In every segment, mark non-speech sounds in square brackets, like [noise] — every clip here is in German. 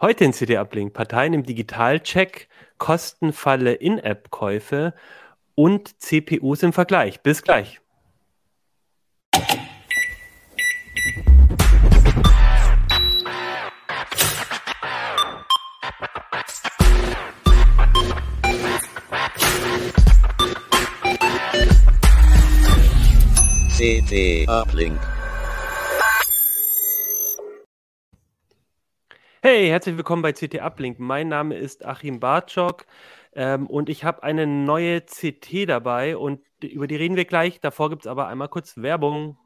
Heute in CD-Uplink Parteien im Digitalcheck, Kostenfalle In-App-Käufe und CPUs im Vergleich. Bis gleich. CD-Uplink. Hey, herzlich willkommen bei CT Uplink. Mein Name ist Achim Bartschok ähm, und ich habe eine neue CT dabei und über die reden wir gleich. Davor gibt es aber einmal kurz Werbung.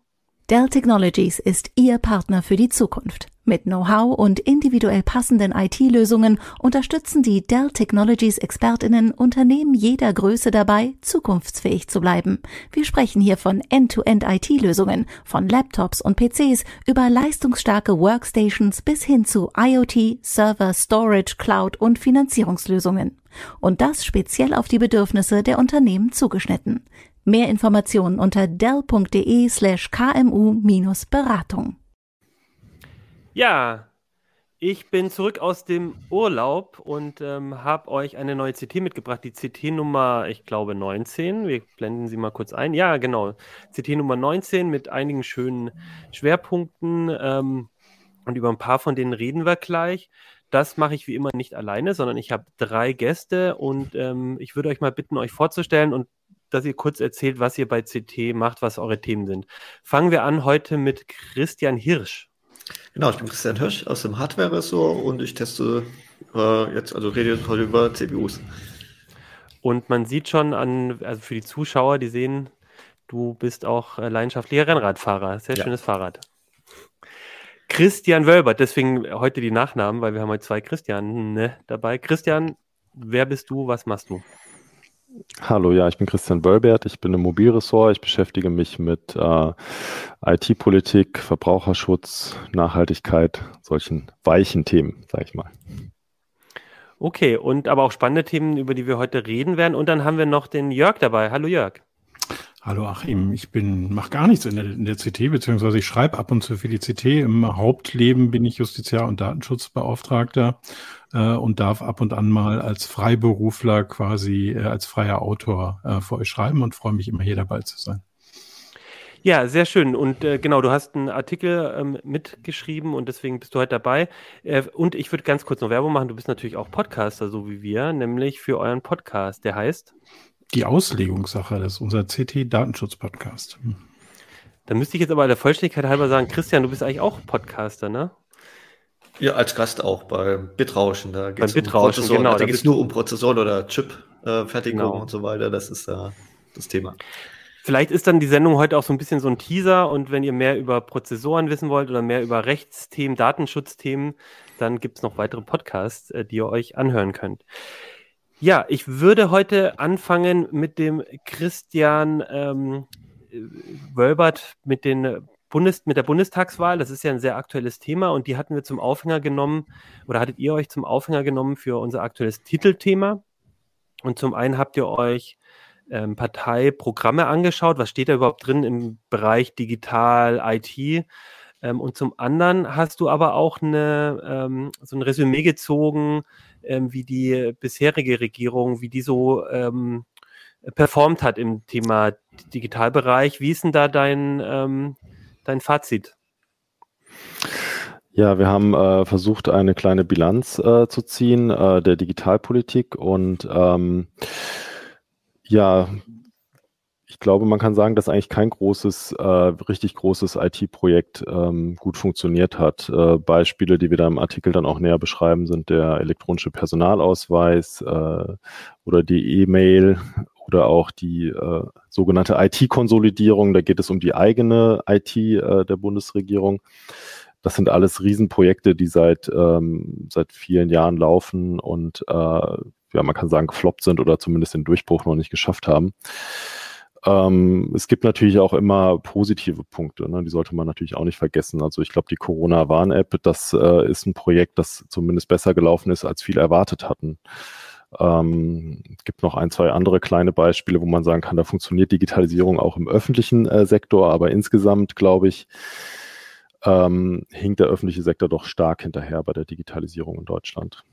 Dell Technologies ist Ihr Partner für die Zukunft. Mit Know-how und individuell passenden IT-Lösungen unterstützen die Dell Technologies Expertinnen Unternehmen jeder Größe dabei, zukunftsfähig zu bleiben. Wir sprechen hier von End-to-End IT-Lösungen, von Laptops und PCs über leistungsstarke Workstations bis hin zu IoT, Server, Storage, Cloud und Finanzierungslösungen. Und das speziell auf die Bedürfnisse der Unternehmen zugeschnitten. Mehr Informationen unter dell.de slash kmu-beratung. Ja, ich bin zurück aus dem Urlaub und ähm, habe euch eine neue CT mitgebracht. Die CT Nummer, ich glaube, 19. Wir blenden sie mal kurz ein. Ja, genau. CT Nummer 19 mit einigen schönen Schwerpunkten. Ähm, und über ein paar von denen reden wir gleich. Das mache ich wie immer nicht alleine, sondern ich habe drei Gäste und ähm, ich würde euch mal bitten, euch vorzustellen und dass ihr kurz erzählt, was ihr bei CT macht, was eure Themen sind. Fangen wir an heute mit Christian Hirsch. Genau, ich bin Christian Hirsch aus dem Hardware-Ressort und ich teste äh, jetzt, also rede heute über CPUs. Und man sieht schon an, also für die Zuschauer, die sehen, du bist auch äh, leidenschaftlicher Rennradfahrer. Sehr Ja. schönes Fahrrad. Christian Wölbert, deswegen heute die Nachnamen, weil wir haben heute zwei Christian ne, dabei. Christian, wer bist du, was machst du? Hallo, ja, ich bin Christian Wölbert, ich bin im Mobilressort, ich beschäftige mich mit äh, IT-Politik, Verbraucherschutz, Nachhaltigkeit, solchen weichen Themen, sage ich mal. Okay, und aber auch spannende Themen, über die wir heute reden werden. Und dann haben wir noch den Jörg dabei. Hallo Jörg. Hallo Achim, ich bin mache gar nichts in der, in der CT, beziehungsweise ich schreibe ab und zu für die CT. Im Hauptleben bin ich Justiziar und Datenschutzbeauftragter äh, und darf ab und an mal als Freiberufler quasi äh, als freier Autor äh, für euch schreiben und freue mich immer hier dabei zu sein. Ja, sehr schön. Und äh, genau, du hast einen Artikel ähm, mitgeschrieben und deswegen bist du heute dabei. Äh, und ich würde ganz kurz noch Werbung machen. Du bist natürlich auch Podcaster, so wie wir, nämlich für euren Podcast. Der heißt, Die Auslegungssache, das ist unser CT-Datenschutz-Podcast. da müsste ich jetzt aber der Vollständigkeit halber sagen, Christian, du bist eigentlich auch Podcaster, ne? Ja, als Gast auch beim Bitrauschen. Da Beim Bitrauschen, Prozessoren. genau, Da da geht es nur um Prozessoren oder Chip-Fertigung Genau. und so weiter. Das ist äh, das Thema. Vielleicht ist dann die Sendung heute auch so ein bisschen so ein Teaser und wenn ihr mehr über Prozessoren wissen wollt oder mehr über Rechtsthemen, Datenschutzthemen, dann gibt es noch weitere Podcasts, äh, die ihr euch anhören könnt. Ja, ich würde heute anfangen mit dem Christian ähm, äh, Wölbert mit den Bundes mit der Bundestagswahl. Das ist ja ein sehr aktuelles Thema und die hatten wir zum Aufhänger genommen oder hattet ihr euch zum Aufhänger genommen für unser aktuelles Titelthema. Und zum einen habt ihr euch ähm, Parteiprogramme angeschaut. Was steht da überhaupt drin im Bereich Digital, IT? Ähm, und zum anderen hast du aber auch eine, ähm, so ein Resümee gezogen, ähm, wie die bisherige Regierung, wie die so ähm, performt hat im Thema Digitalbereich. Wie ist denn da dein, ähm, dein Fazit? Ja, wir haben äh, versucht, eine kleine Bilanz äh, zu ziehen äh, der Digitalpolitik und ähm, ja, ich glaube, man kann sagen, dass eigentlich kein großes, äh, richtig großes IT-Projekt ähm, gut funktioniert hat. Äh, Beispiele, die wir da im Artikel dann auch näher beschreiben, sind der elektronische Personalausweis äh, oder die E-Mail oder auch die äh, sogenannte IT-Konsolidierung. Da geht es um die eigene IT äh, der Bundesregierung. Das sind alles Riesenprojekte, die seit, ähm, seit vielen Jahren laufen und äh, ja, man kann sagen, gefloppt sind oder zumindest den Durchbruch noch nicht geschafft haben. Ähm, es gibt natürlich auch immer positive Punkte, ne? die sollte man natürlich auch nicht vergessen. Also ich glaube, die Corona-Warn-App, das äh, ist ein Projekt, das zumindest besser gelaufen ist, als viele erwartet hatten. Ähm, gibt noch ein, zwei andere kleine Beispiele, wo man sagen kann, da funktioniert Digitalisierung auch im öffentlichen äh, Sektor, aber insgesamt glaube ich, ähm, hinkt der öffentliche Sektor doch stark hinterher bei der Digitalisierung in Deutschland.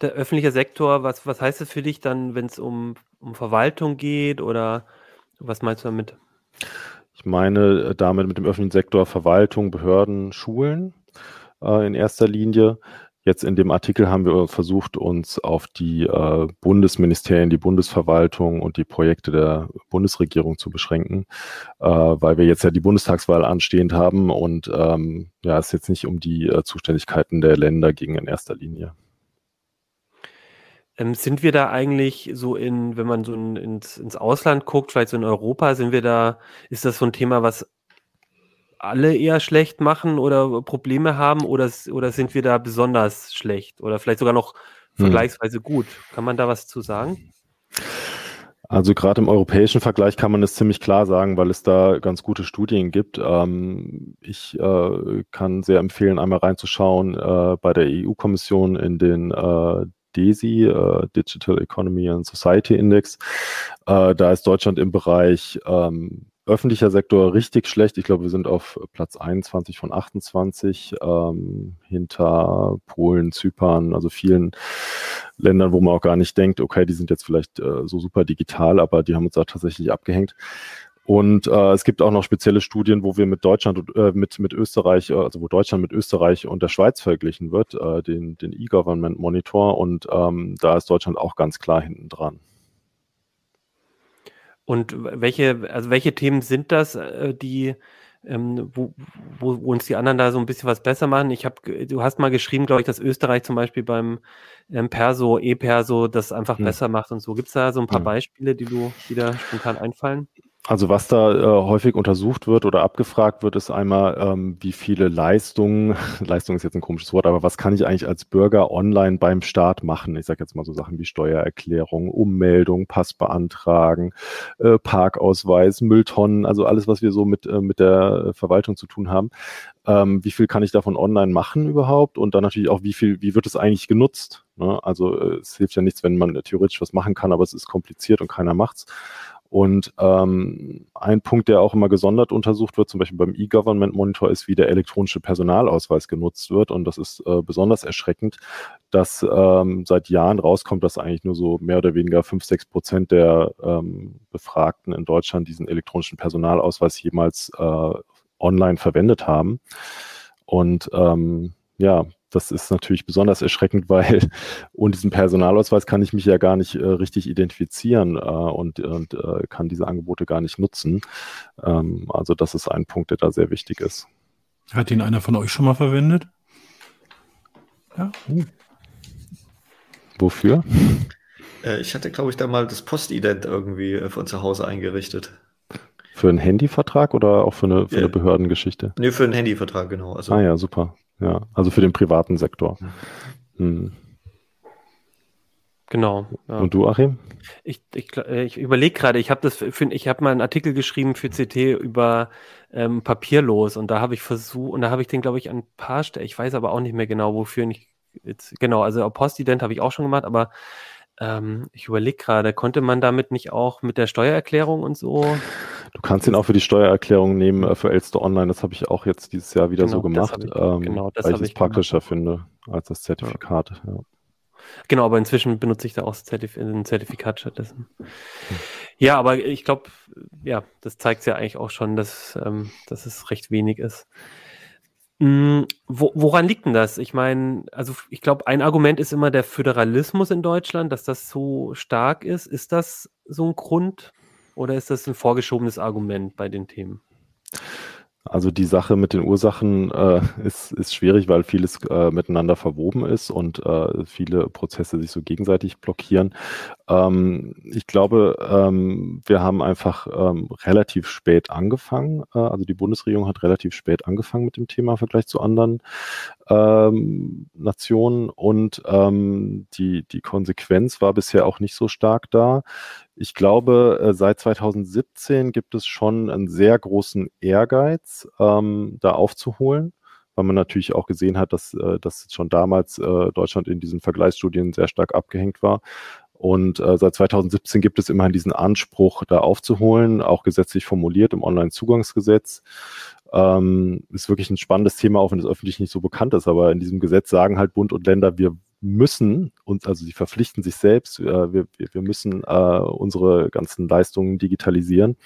Der öffentliche Sektor, was, was heißt das für dich dann, wenn es um, um Verwaltung geht oder was meinst du damit? Ich meine äh, damit mit dem öffentlichen Sektor Verwaltung, Behörden, Schulen äh, in erster Linie. Jetzt in dem Artikel haben wir versucht, uns auf die äh, Bundesministerien, die Bundesverwaltung und die Projekte der Bundesregierung zu beschränken, äh, weil wir jetzt ja die Bundestagswahl anstehend haben und ähm, ja, es jetzt nicht um die äh, Zuständigkeiten der Länder ging in erster Linie. Ähm, sind wir da eigentlich so in, wenn man so in, ins, ins Ausland guckt, vielleicht so in Europa, sind wir da, ist das so ein Thema, was alle eher schlecht machen oder Probleme haben oder, oder sind wir da besonders schlecht oder vielleicht sogar noch hm. vergleichsweise gut? Kann man da was zu sagen? Also gerade im europäischen Vergleich kann man es ziemlich klar sagen, weil es da ganz gute Studien gibt. Ähm, ich äh, kann sehr empfehlen, einmal reinzuschauen äh, bei der EU-Kommission in den äh, DESI, äh, Digital Economy and Society Index. Äh, da ist Deutschland im Bereich ähm, öffentlicher Sektor richtig schlecht. Ich glaube, wir sind auf Platz 21 von 28 ähm, hinter Polen, Zypern, also vielen Ländern, wo man auch gar nicht denkt, okay, die sind jetzt vielleicht äh, so super digital, aber die haben uns da tatsächlich abgehängt. Und äh, es gibt auch noch spezielle Studien, wo wir mit Deutschland und äh, mit, mit Österreich, äh, also wo Deutschland mit Österreich und der Schweiz verglichen wird, äh, den, den E-Government Monitor. Und ähm, da ist Deutschland auch ganz klar hinten dran. Und welche, also welche Themen sind das, äh, die, ähm, wo, wo, wo uns die anderen da so ein bisschen was besser machen? Ich habe, du hast mal geschrieben, glaube ich, dass Österreich zum Beispiel beim ähm, Perso, E-Perso das einfach hm. besser macht und so. Gibt es da so ein paar hm. Beispiele, die du, die da spontan einfallen? Also was da äh, häufig untersucht wird oder abgefragt wird, ist einmal, ähm, wie viele Leistungen, [laughs] Leistung ist jetzt ein komisches Wort, aber was kann ich eigentlich als Bürger online beim Staat machen? Ich sage jetzt mal so Sachen wie Steuererklärung, Ummeldung, Pass beantragen, äh, Parkausweis, Mülltonnen, also alles, was wir so mit, äh, mit der Verwaltung zu tun haben. Ähm, wie viel kann ich davon online machen überhaupt? Und dann natürlich auch, wie viel, wie wird es eigentlich genutzt? Ne? Also äh, es hilft ja nichts, wenn man theoretisch was machen kann, aber es ist kompliziert und keiner macht's. Und ähm, ein Punkt, der auch immer gesondert untersucht wird, zum Beispiel beim E-Government Monitor, ist, wie der elektronische Personalausweis genutzt wird. Und das ist äh, besonders erschreckend, dass ähm, seit Jahren rauskommt, dass eigentlich nur so mehr oder weniger fünf, sechs Prozent der ähm, Befragten in Deutschland diesen elektronischen Personalausweis jemals äh, online verwendet haben. Und ähm, ja, das ist natürlich besonders erschreckend, [laughs] weil ohne diesen Personalausweis kann ich mich ja gar nicht äh, richtig identifizieren äh, und, und äh, kann diese Angebote gar nicht nutzen. Ähm, also das ist ein Punkt, der da sehr wichtig ist. Hat ihn einer von euch schon mal verwendet? Ja. Uh. Wofür? Äh, ich hatte, glaube ich, da mal das Postident irgendwie äh, von zu Hause eingerichtet. Für einen Handyvertrag oder auch für eine, für eine Behördengeschichte? Nee, für einen Handyvertrag, genau. Also, ah ja, super. Ja, also für den privaten Sektor. Hm. Genau. Ja. Und du, Achim? Ich, ich, äh, ich überlege gerade, ich habe das für, ich habe mal einen Artikel geschrieben für CT über ähm, papierlos und da habe ich versucht, und da habe ich den, glaube ich, an ein paar Stellen, ich weiß aber auch nicht mehr genau, wofür ich jetzt, genau, also Postident habe ich auch schon gemacht, aber ähm, ich überlege gerade, konnte man damit nicht auch mit der Steuererklärung und so? Du kannst ihn auch für die Steuererklärung nehmen, äh, für Elster Online. Das habe ich auch jetzt dieses Jahr wieder genau, so gemacht, ich, ähm, genau, weil ich es praktischer gemacht. finde als das Zertifikat. Ja. Ja. Genau, aber inzwischen benutze ich da auch Zertif ein Zertifikat stattdessen. Ja, aber ich glaube, ja, das zeigt ja eigentlich auch schon, dass, ähm, dass es recht wenig ist. Hm, wo, woran liegt denn das? Ich meine, also ich glaube, ein Argument ist immer der Föderalismus in Deutschland, dass das so stark ist. Ist das so ein Grund oder ist das ein vorgeschobenes Argument bei den Themen? Also die Sache mit den Ursachen äh, ist, ist schwierig, weil vieles äh, miteinander verwoben ist und äh, viele Prozesse sich so gegenseitig blockieren. Ähm, ich glaube, ähm, wir haben einfach ähm, relativ spät angefangen. Äh, also die Bundesregierung hat relativ spät angefangen mit dem Thema im Vergleich zu anderen ähm, Nationen und ähm, die, die Konsequenz war bisher auch nicht so stark da. Ich glaube, äh, seit 2017 gibt es schon einen sehr großen Ehrgeiz, ähm, da aufzuholen, weil man natürlich auch gesehen hat, dass, äh, dass schon damals äh, Deutschland in diesen Vergleichsstudien sehr stark abgehängt war. Und äh, seit 2017 gibt es immerhin diesen Anspruch, da aufzuholen, auch gesetzlich formuliert im Onlinezugangsgesetz. Ähm, ist wirklich ein spannendes Thema, auch wenn es öffentlich nicht so bekannt ist. Aber in diesem Gesetz sagen halt Bund und Länder, wir müssen uns, also sie verpflichten sich selbst, äh, wir, wir müssen äh, unsere ganzen Leistungen digitalisieren.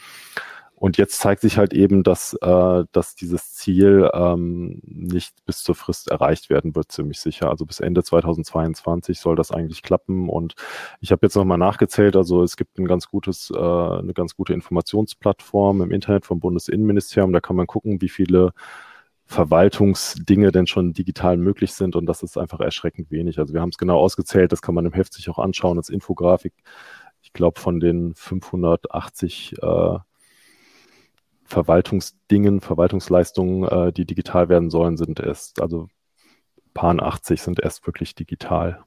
Und jetzt zeigt sich halt eben, dass, äh, dass dieses Ziel ähm, nicht bis zur Frist erreicht werden wird, ziemlich sicher. Also bis Ende 2022 soll das eigentlich klappen. Und ich habe jetzt nochmal nachgezählt, also es gibt ein ganz gutes, äh, eine ganz gute Informationsplattform im Internet vom Bundesinnenministerium. Da kann man gucken, wie viele Verwaltungsdinge denn schon digital möglich sind und das ist einfach erschreckend wenig. Also wir haben es genau ausgezählt, das kann man im Heft sich auch anschauen als Infografik. Ich glaube, von den 580 äh, Verwaltungsdingen, Verwaltungsleistungen, äh, die digital werden sollen, sind erst, also paar 80 sind erst wirklich digital.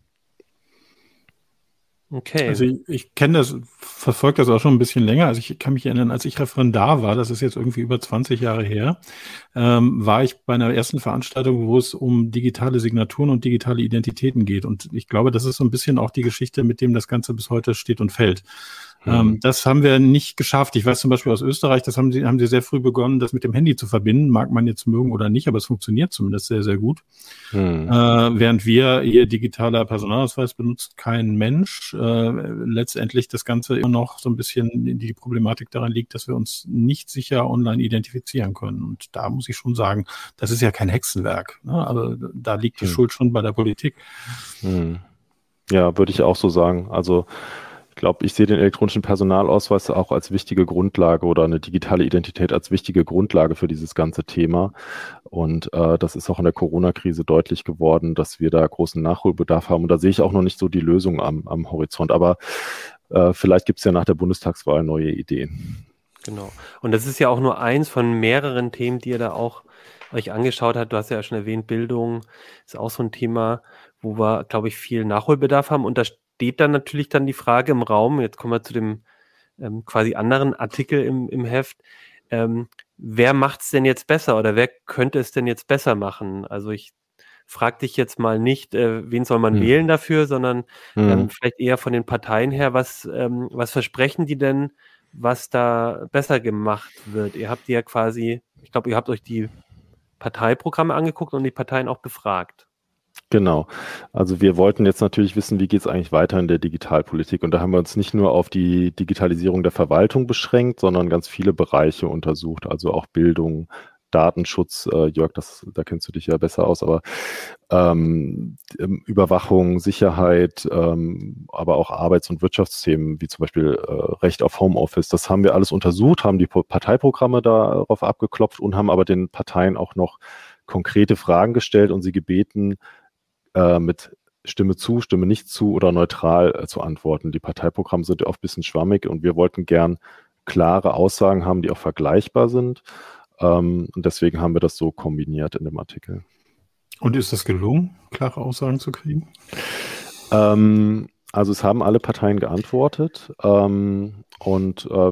Okay. Also ich, ich kenne das, verfolge das auch schon ein bisschen länger. Also ich kann mich erinnern, als ich Referendar war, das ist jetzt irgendwie über 20 Jahre her, ähm, war ich bei einer ersten Veranstaltung, wo es um digitale Signaturen und digitale Identitäten geht. Und ich glaube, das ist so ein bisschen auch die Geschichte, mit dem das Ganze bis heute steht und fällt. Ähm, mhm. das haben wir nicht geschafft. Ich weiß zum Beispiel aus Österreich, das haben sie, haben sie sehr früh begonnen, das mit dem Handy zu verbinden. Mag man jetzt mögen oder nicht, aber es funktioniert zumindest sehr, sehr gut. Mhm. Äh, während wir hier digitaler Personalausweis benutzt kein Mensch. Äh, letztendlich das Ganze immer noch so ein bisschen die Problematik daran liegt, dass wir uns nicht sicher online identifizieren können. Und da muss ich schon sagen, das ist ja kein Hexenwerk. Ne? Aber da liegt die mhm. Schuld schon bei der Politik. Mhm. Ja, würde ich auch so sagen. Also ich glaube, ich sehe den elektronischen Personalausweis auch als wichtige Grundlage oder eine digitale Identität als wichtige Grundlage für dieses ganze Thema. Und äh, das ist auch in der Corona-Krise deutlich geworden, dass wir da großen Nachholbedarf haben. Und da sehe ich auch noch nicht so die Lösung am, am Horizont. Aber äh, vielleicht gibt es ja nach der Bundestagswahl neue Ideen. Genau. Und das ist ja auch nur eins von mehreren Themen, die ihr da auch euch angeschaut habt. Du hast ja schon erwähnt, Bildung ist auch so ein Thema, wo wir, glaube ich, viel Nachholbedarf haben. Und da steht dann natürlich dann die Frage im Raum, jetzt kommen wir zu dem ähm, quasi anderen Artikel im, im Heft, ähm, wer macht es denn jetzt besser oder wer könnte es denn jetzt besser machen? Also ich frage dich jetzt mal nicht, äh, wen soll man hm. wählen dafür, sondern hm. ähm, vielleicht eher von den Parteien her, was, ähm, was versprechen die denn, was da besser gemacht wird? Ihr habt ja quasi, ich glaube, ihr habt euch die Parteiprogramme angeguckt und die Parteien auch befragt. Genau. Also wir wollten jetzt natürlich wissen, wie geht es eigentlich weiter in der Digitalpolitik. Und da haben wir uns nicht nur auf die Digitalisierung der Verwaltung beschränkt, sondern ganz viele Bereiche untersucht, also auch Bildung, Datenschutz, äh, Jörg, das, da kennst du dich ja besser aus, aber ähm, Überwachung, Sicherheit, ähm, aber auch Arbeits- und Wirtschaftsthemen, wie zum Beispiel äh, Recht auf Homeoffice, das haben wir alles untersucht, haben die Parteiprogramme darauf abgeklopft und haben aber den Parteien auch noch konkrete Fragen gestellt und sie gebeten, äh, mit Stimme zu, Stimme nicht zu oder neutral äh, zu antworten. Die Parteiprogramme sind ja oft ein bisschen schwammig und wir wollten gern klare Aussagen haben, die auch vergleichbar sind. Ähm, und deswegen haben wir das so kombiniert in dem Artikel. Und ist das gelungen, klare Aussagen zu kriegen? Ähm, also es haben alle Parteien geantwortet ähm, und äh,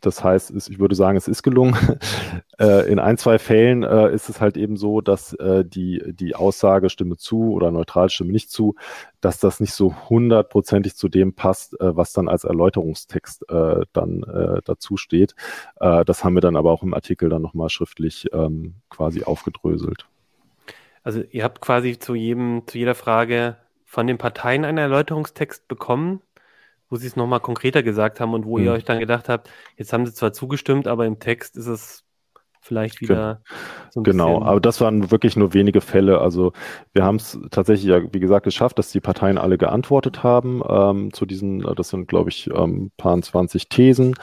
das heißt, ich würde sagen, es ist gelungen. [laughs] Äh, in ein, zwei Fällen äh, ist es halt eben so, dass äh, die, die Aussage Stimme zu oder neutral Stimme nicht zu, dass das nicht so hundertprozentig zu dem passt, was dann als Erläuterungstext dann dazu steht. das haben wir dann aber auch im Artikel dann nochmal schriftlich ähm, quasi aufgedröselt. Also ihr habt quasi zu jedem, zu jeder Frage von den Parteien einen Erläuterungstext bekommen wo sie es nochmal konkreter gesagt haben und wo hm. ihr euch dann gedacht habt, jetzt haben sie zwar zugestimmt, aber im Text ist es vielleicht wieder so ein Genau, bisschen aber das waren wirklich nur wenige Fälle. Also wir haben es tatsächlich ja, wie gesagt, geschafft, dass die Parteien alle geantwortet haben ähm, zu diesen, das sind, glaube ich, ähm, paar 20 Thesen.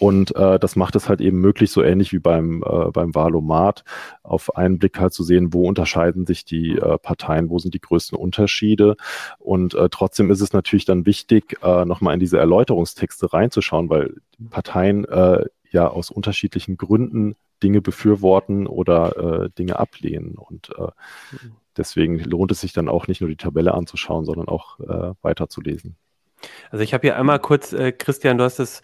Und äh, das macht es halt eben möglich, so ähnlich wie beim, äh, beim Wahlomat, auf einen Blick halt zu sehen, wo unterscheiden sich die äh, Parteien, wo sind die größten Unterschiede. Und äh, trotzdem ist es natürlich dann wichtig, äh, nochmal in diese Erläuterungstexte reinzuschauen, weil Parteien äh, ja aus unterschiedlichen Gründen Dinge befürworten oder äh, Dinge ablehnen. Und äh, deswegen lohnt es sich dann auch nicht nur die Tabelle anzuschauen, sondern auch äh, weiterzulesen. Also ich habe hier einmal kurz, äh, Christian, du hast es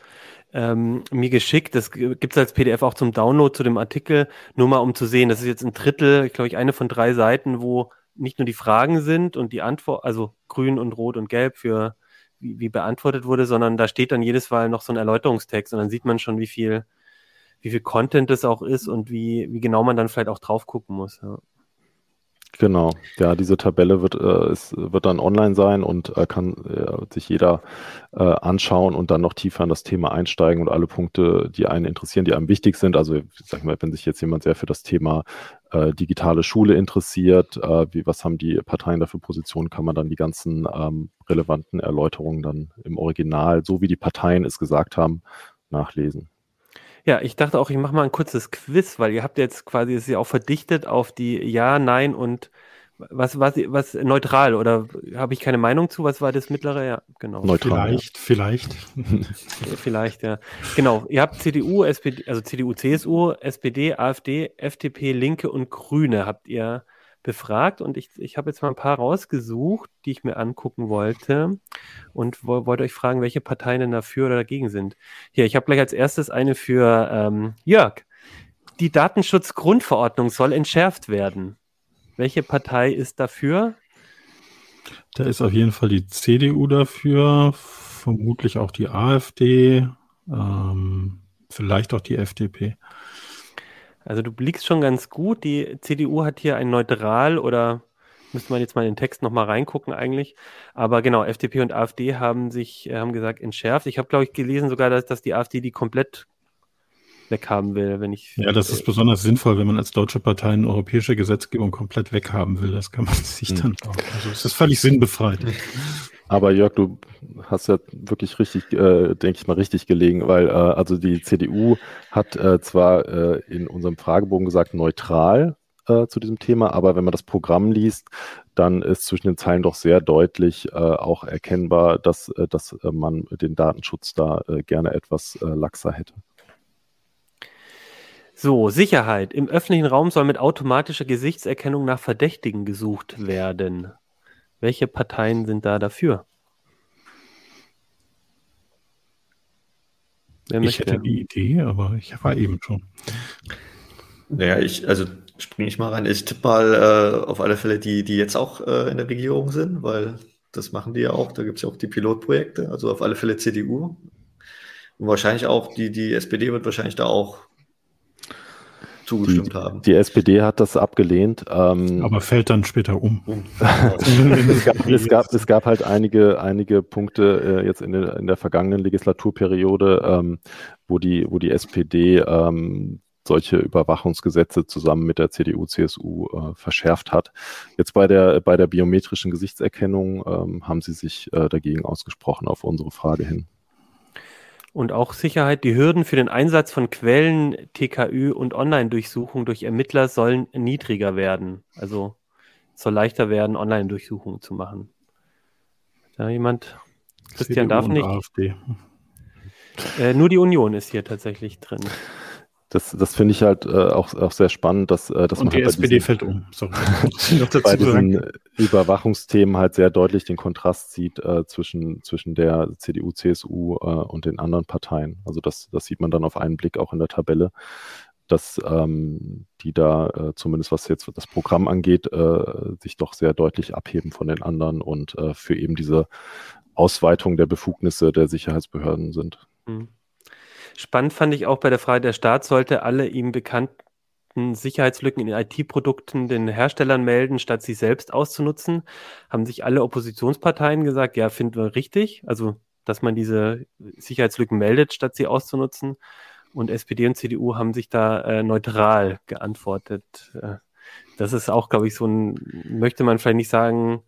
ähm, mir geschickt. Das gibt es als PDF auch zum Download zu dem Artikel, nur mal um zu sehen. Das ist jetzt ein Drittel, glaube ich, eine von drei Seiten, wo nicht nur die Fragen sind und die Antwort, also grün und rot und gelb für wie, wie beantwortet wurde, sondern da steht dann jedes Mal noch so ein Erläuterungstext und dann sieht man schon, wie viel, wie viel Content das auch ist und wie, wie genau man dann vielleicht auch drauf gucken muss. Ja. Genau, ja, diese Tabelle wird, äh, ist, wird dann online sein und äh, kann äh, sich jeder äh, anschauen und dann noch tiefer in das Thema einsteigen und alle Punkte, die einen interessieren, die einem wichtig sind. Also, sag mal, wenn sich jetzt jemand sehr für das Thema äh, digitale Schule interessiert, äh, wie, was haben die Parteien da für Positionen, kann man dann die ganzen ähm, relevanten Erläuterungen dann im Original, so wie die Parteien es gesagt haben, nachlesen. Ja, ich dachte auch, ich mache mal ein kurzes Quiz, weil ihr habt jetzt quasi es ja auch verdichtet auf die Ja, Nein und was was was neutral oder habe ich keine Meinung zu? Was war das mittlere? Ja, genau. Neutral. Vielleicht, vielleicht. vielleicht, ja. Genau. Ihr habt CDU, SPD, also CDU, CSU, SPD, AfD, FDP, Linke und Grüne habt ihr befragt und ich, ich habe jetzt mal ein paar rausgesucht, die ich mir angucken wollte und wo, wollte euch fragen, welche Parteien denn dafür oder dagegen sind. Hier, ich habe gleich als erstes eine für ähm, Jörg. Die Datenschutzgrundverordnung soll entschärft werden. Welche Partei ist dafür? Da ist auf jeden Fall die CDU dafür, vermutlich auch die AfD, ähm, vielleicht auch die FDP. Also du blickst schon ganz gut. Die CDU hat hier ein neutral oder müsste man jetzt mal in den Text nochmal reingucken eigentlich. Aber genau, FDP und AfD haben sich, äh, haben gesagt, entschärft. Ich habe, glaube ich, gelesen sogar, dass, dass die AfD die komplett weghaben will, wenn ich. Ja, das ist äh, besonders sinnvoll, wenn man als deutsche Partei eine europäische Gesetzgebung komplett weghaben will. Das kann man [laughs] sich hm. dann auch. Also es ist völlig sinnbefreit. [laughs] Aber Jörg, du hast ja wirklich richtig, äh, denke ich mal, richtig gelegen, weil äh, also die CDU hat äh, zwar äh, in unserem Fragebogen gesagt neutral äh, zu diesem Thema, aber wenn man das Programm liest, dann ist zwischen den Zeilen doch sehr deutlich äh, auch erkennbar, dass, dass man den Datenschutz da gerne etwas laxer hätte. So, Sicherheit. Im öffentlichen Raum soll mit automatischer Gesichtserkennung nach Verdächtigen gesucht werden. Welche Parteien sind da dafür? Wer ich hätte die Idee, aber ich war eben schon. Naja, ich, also springe ich mal rein. Ich tippe mal äh, auf alle Fälle die, die jetzt auch äh, in der Regierung sind, weil das machen die ja auch. Da gibt es ja auch die Pilotprojekte, also auf alle Fälle CDU. Und wahrscheinlich auch die, die SPD wird wahrscheinlich da auch zugestimmt die, haben. Die SPD hat das abgelehnt. Ähm, Aber fällt dann später um. [laughs] es, gab, es, gab, es gab halt einige, einige Punkte äh, jetzt in der, in der vergangenen Legislaturperiode, ähm, wo, die, wo die SPD ähm, solche Überwachungsgesetze zusammen mit der CDU, CSU äh, verschärft hat. Jetzt bei der, bei der biometrischen Gesichtserkennung ähm, haben sie sich äh, dagegen ausgesprochen auf unsere Frage hin und auch Sicherheit. Die Hürden für den Einsatz von Quellen, TKÜ und Online-Durchsuchung durch Ermittler sollen niedriger werden. Also soll leichter werden, Online-Durchsuchungen zu machen. Da jemand? Christian CDU darf nicht. AfD. Äh, nur die Union ist hier tatsächlich drin. Das, das finde ich halt äh, auch, auch sehr spannend, dass, äh, dass Und man die halt SPD diesen, fällt um. Sorry. [laughs] bei diesen Überwachungsthemen halt sehr deutlich den Kontrast sieht äh, zwischen, zwischen der CDU, CSU äh, und den anderen Parteien. Also das, das sieht man dann auf einen Blick auch in der Tabelle, dass ähm, die da, äh, zumindest was jetzt das Programm angeht, äh, sich doch sehr deutlich abheben von den anderen und äh, für eben diese Ausweitung der Befugnisse der Sicherheitsbehörden sind. Mhm. Spannend fand ich auch bei der Frage, der Staat sollte alle ihm bekannten Sicherheitslücken in IT-Produkten den Herstellern melden, statt sie selbst auszunutzen. Haben sich alle Oppositionsparteien gesagt, ja, finden wir richtig. Also, dass man diese Sicherheitslücken meldet, statt sie auszunutzen. Und SPD und CDU haben sich da äh, neutral geantwortet. Äh, das ist auch, glaube ich, so ein, möchte man vielleicht nicht sagen,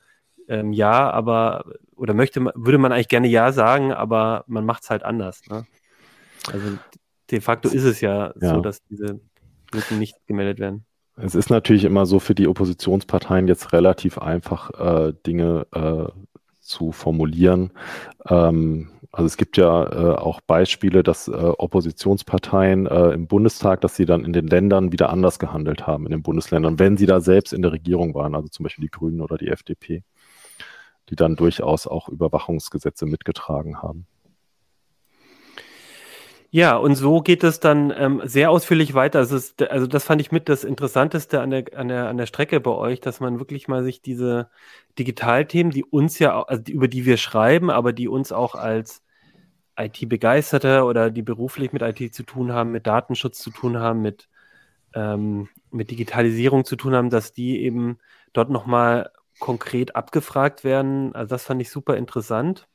ähm, ja, aber, oder möchte, würde man eigentlich gerne ja sagen, aber man macht es halt anders. Ne? Also de facto ist es ja, Ja. so, dass diese Lücken nicht gemeldet werden. Es ist natürlich immer so für die Oppositionsparteien jetzt relativ einfach, äh, Dinge äh, zu formulieren. Ähm, also es gibt ja äh, auch Beispiele, dass äh, Oppositionsparteien äh, im Bundestag, dass sie dann in den Ländern wieder anders gehandelt haben, in den Bundesländern, wenn sie da selbst in der Regierung waren, also zum Beispiel die Grünen oder die FDP, die dann durchaus auch Überwachungsgesetze mitgetragen haben. Ja, und so geht es dann ähm, sehr ausführlich weiter. Also, es, also das fand ich mit das Interessanteste an der, an, der, an der Strecke bei euch, dass man wirklich mal sich diese Digitalthemen, die uns ja, also über die wir schreiben, aber die uns auch als IT-Begeisterte oder die beruflich mit IT zu tun haben, mit Datenschutz zu tun haben, mit, ähm, mit Digitalisierung zu tun haben, dass die eben dort nochmal konkret abgefragt werden. Also das fand ich super interessant.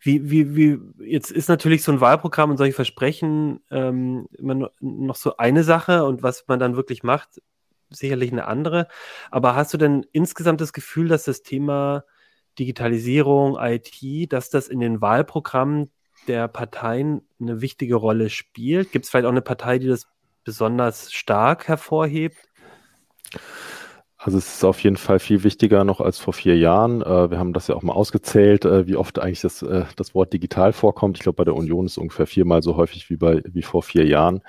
Wie, wie, wie, jetzt ist natürlich so ein Wahlprogramm und solche Versprechen ähm, immer no- noch so eine Sache und was man dann wirklich macht, sicherlich eine andere. Aber hast du denn insgesamt das Gefühl, dass das Thema Digitalisierung, IT, dass das in den Wahlprogrammen der Parteien eine wichtige Rolle spielt? Gibt es vielleicht auch eine Partei, die das besonders stark hervorhebt? Also es ist auf jeden Fall viel wichtiger noch als vor vier Jahren. Äh, wir haben das ja auch mal ausgezählt, äh, wie oft eigentlich das, äh, das Wort digital vorkommt. Ich glaube, bei der Union ist es ungefähr viermal so häufig wie, bei, wie vor vier Jahren.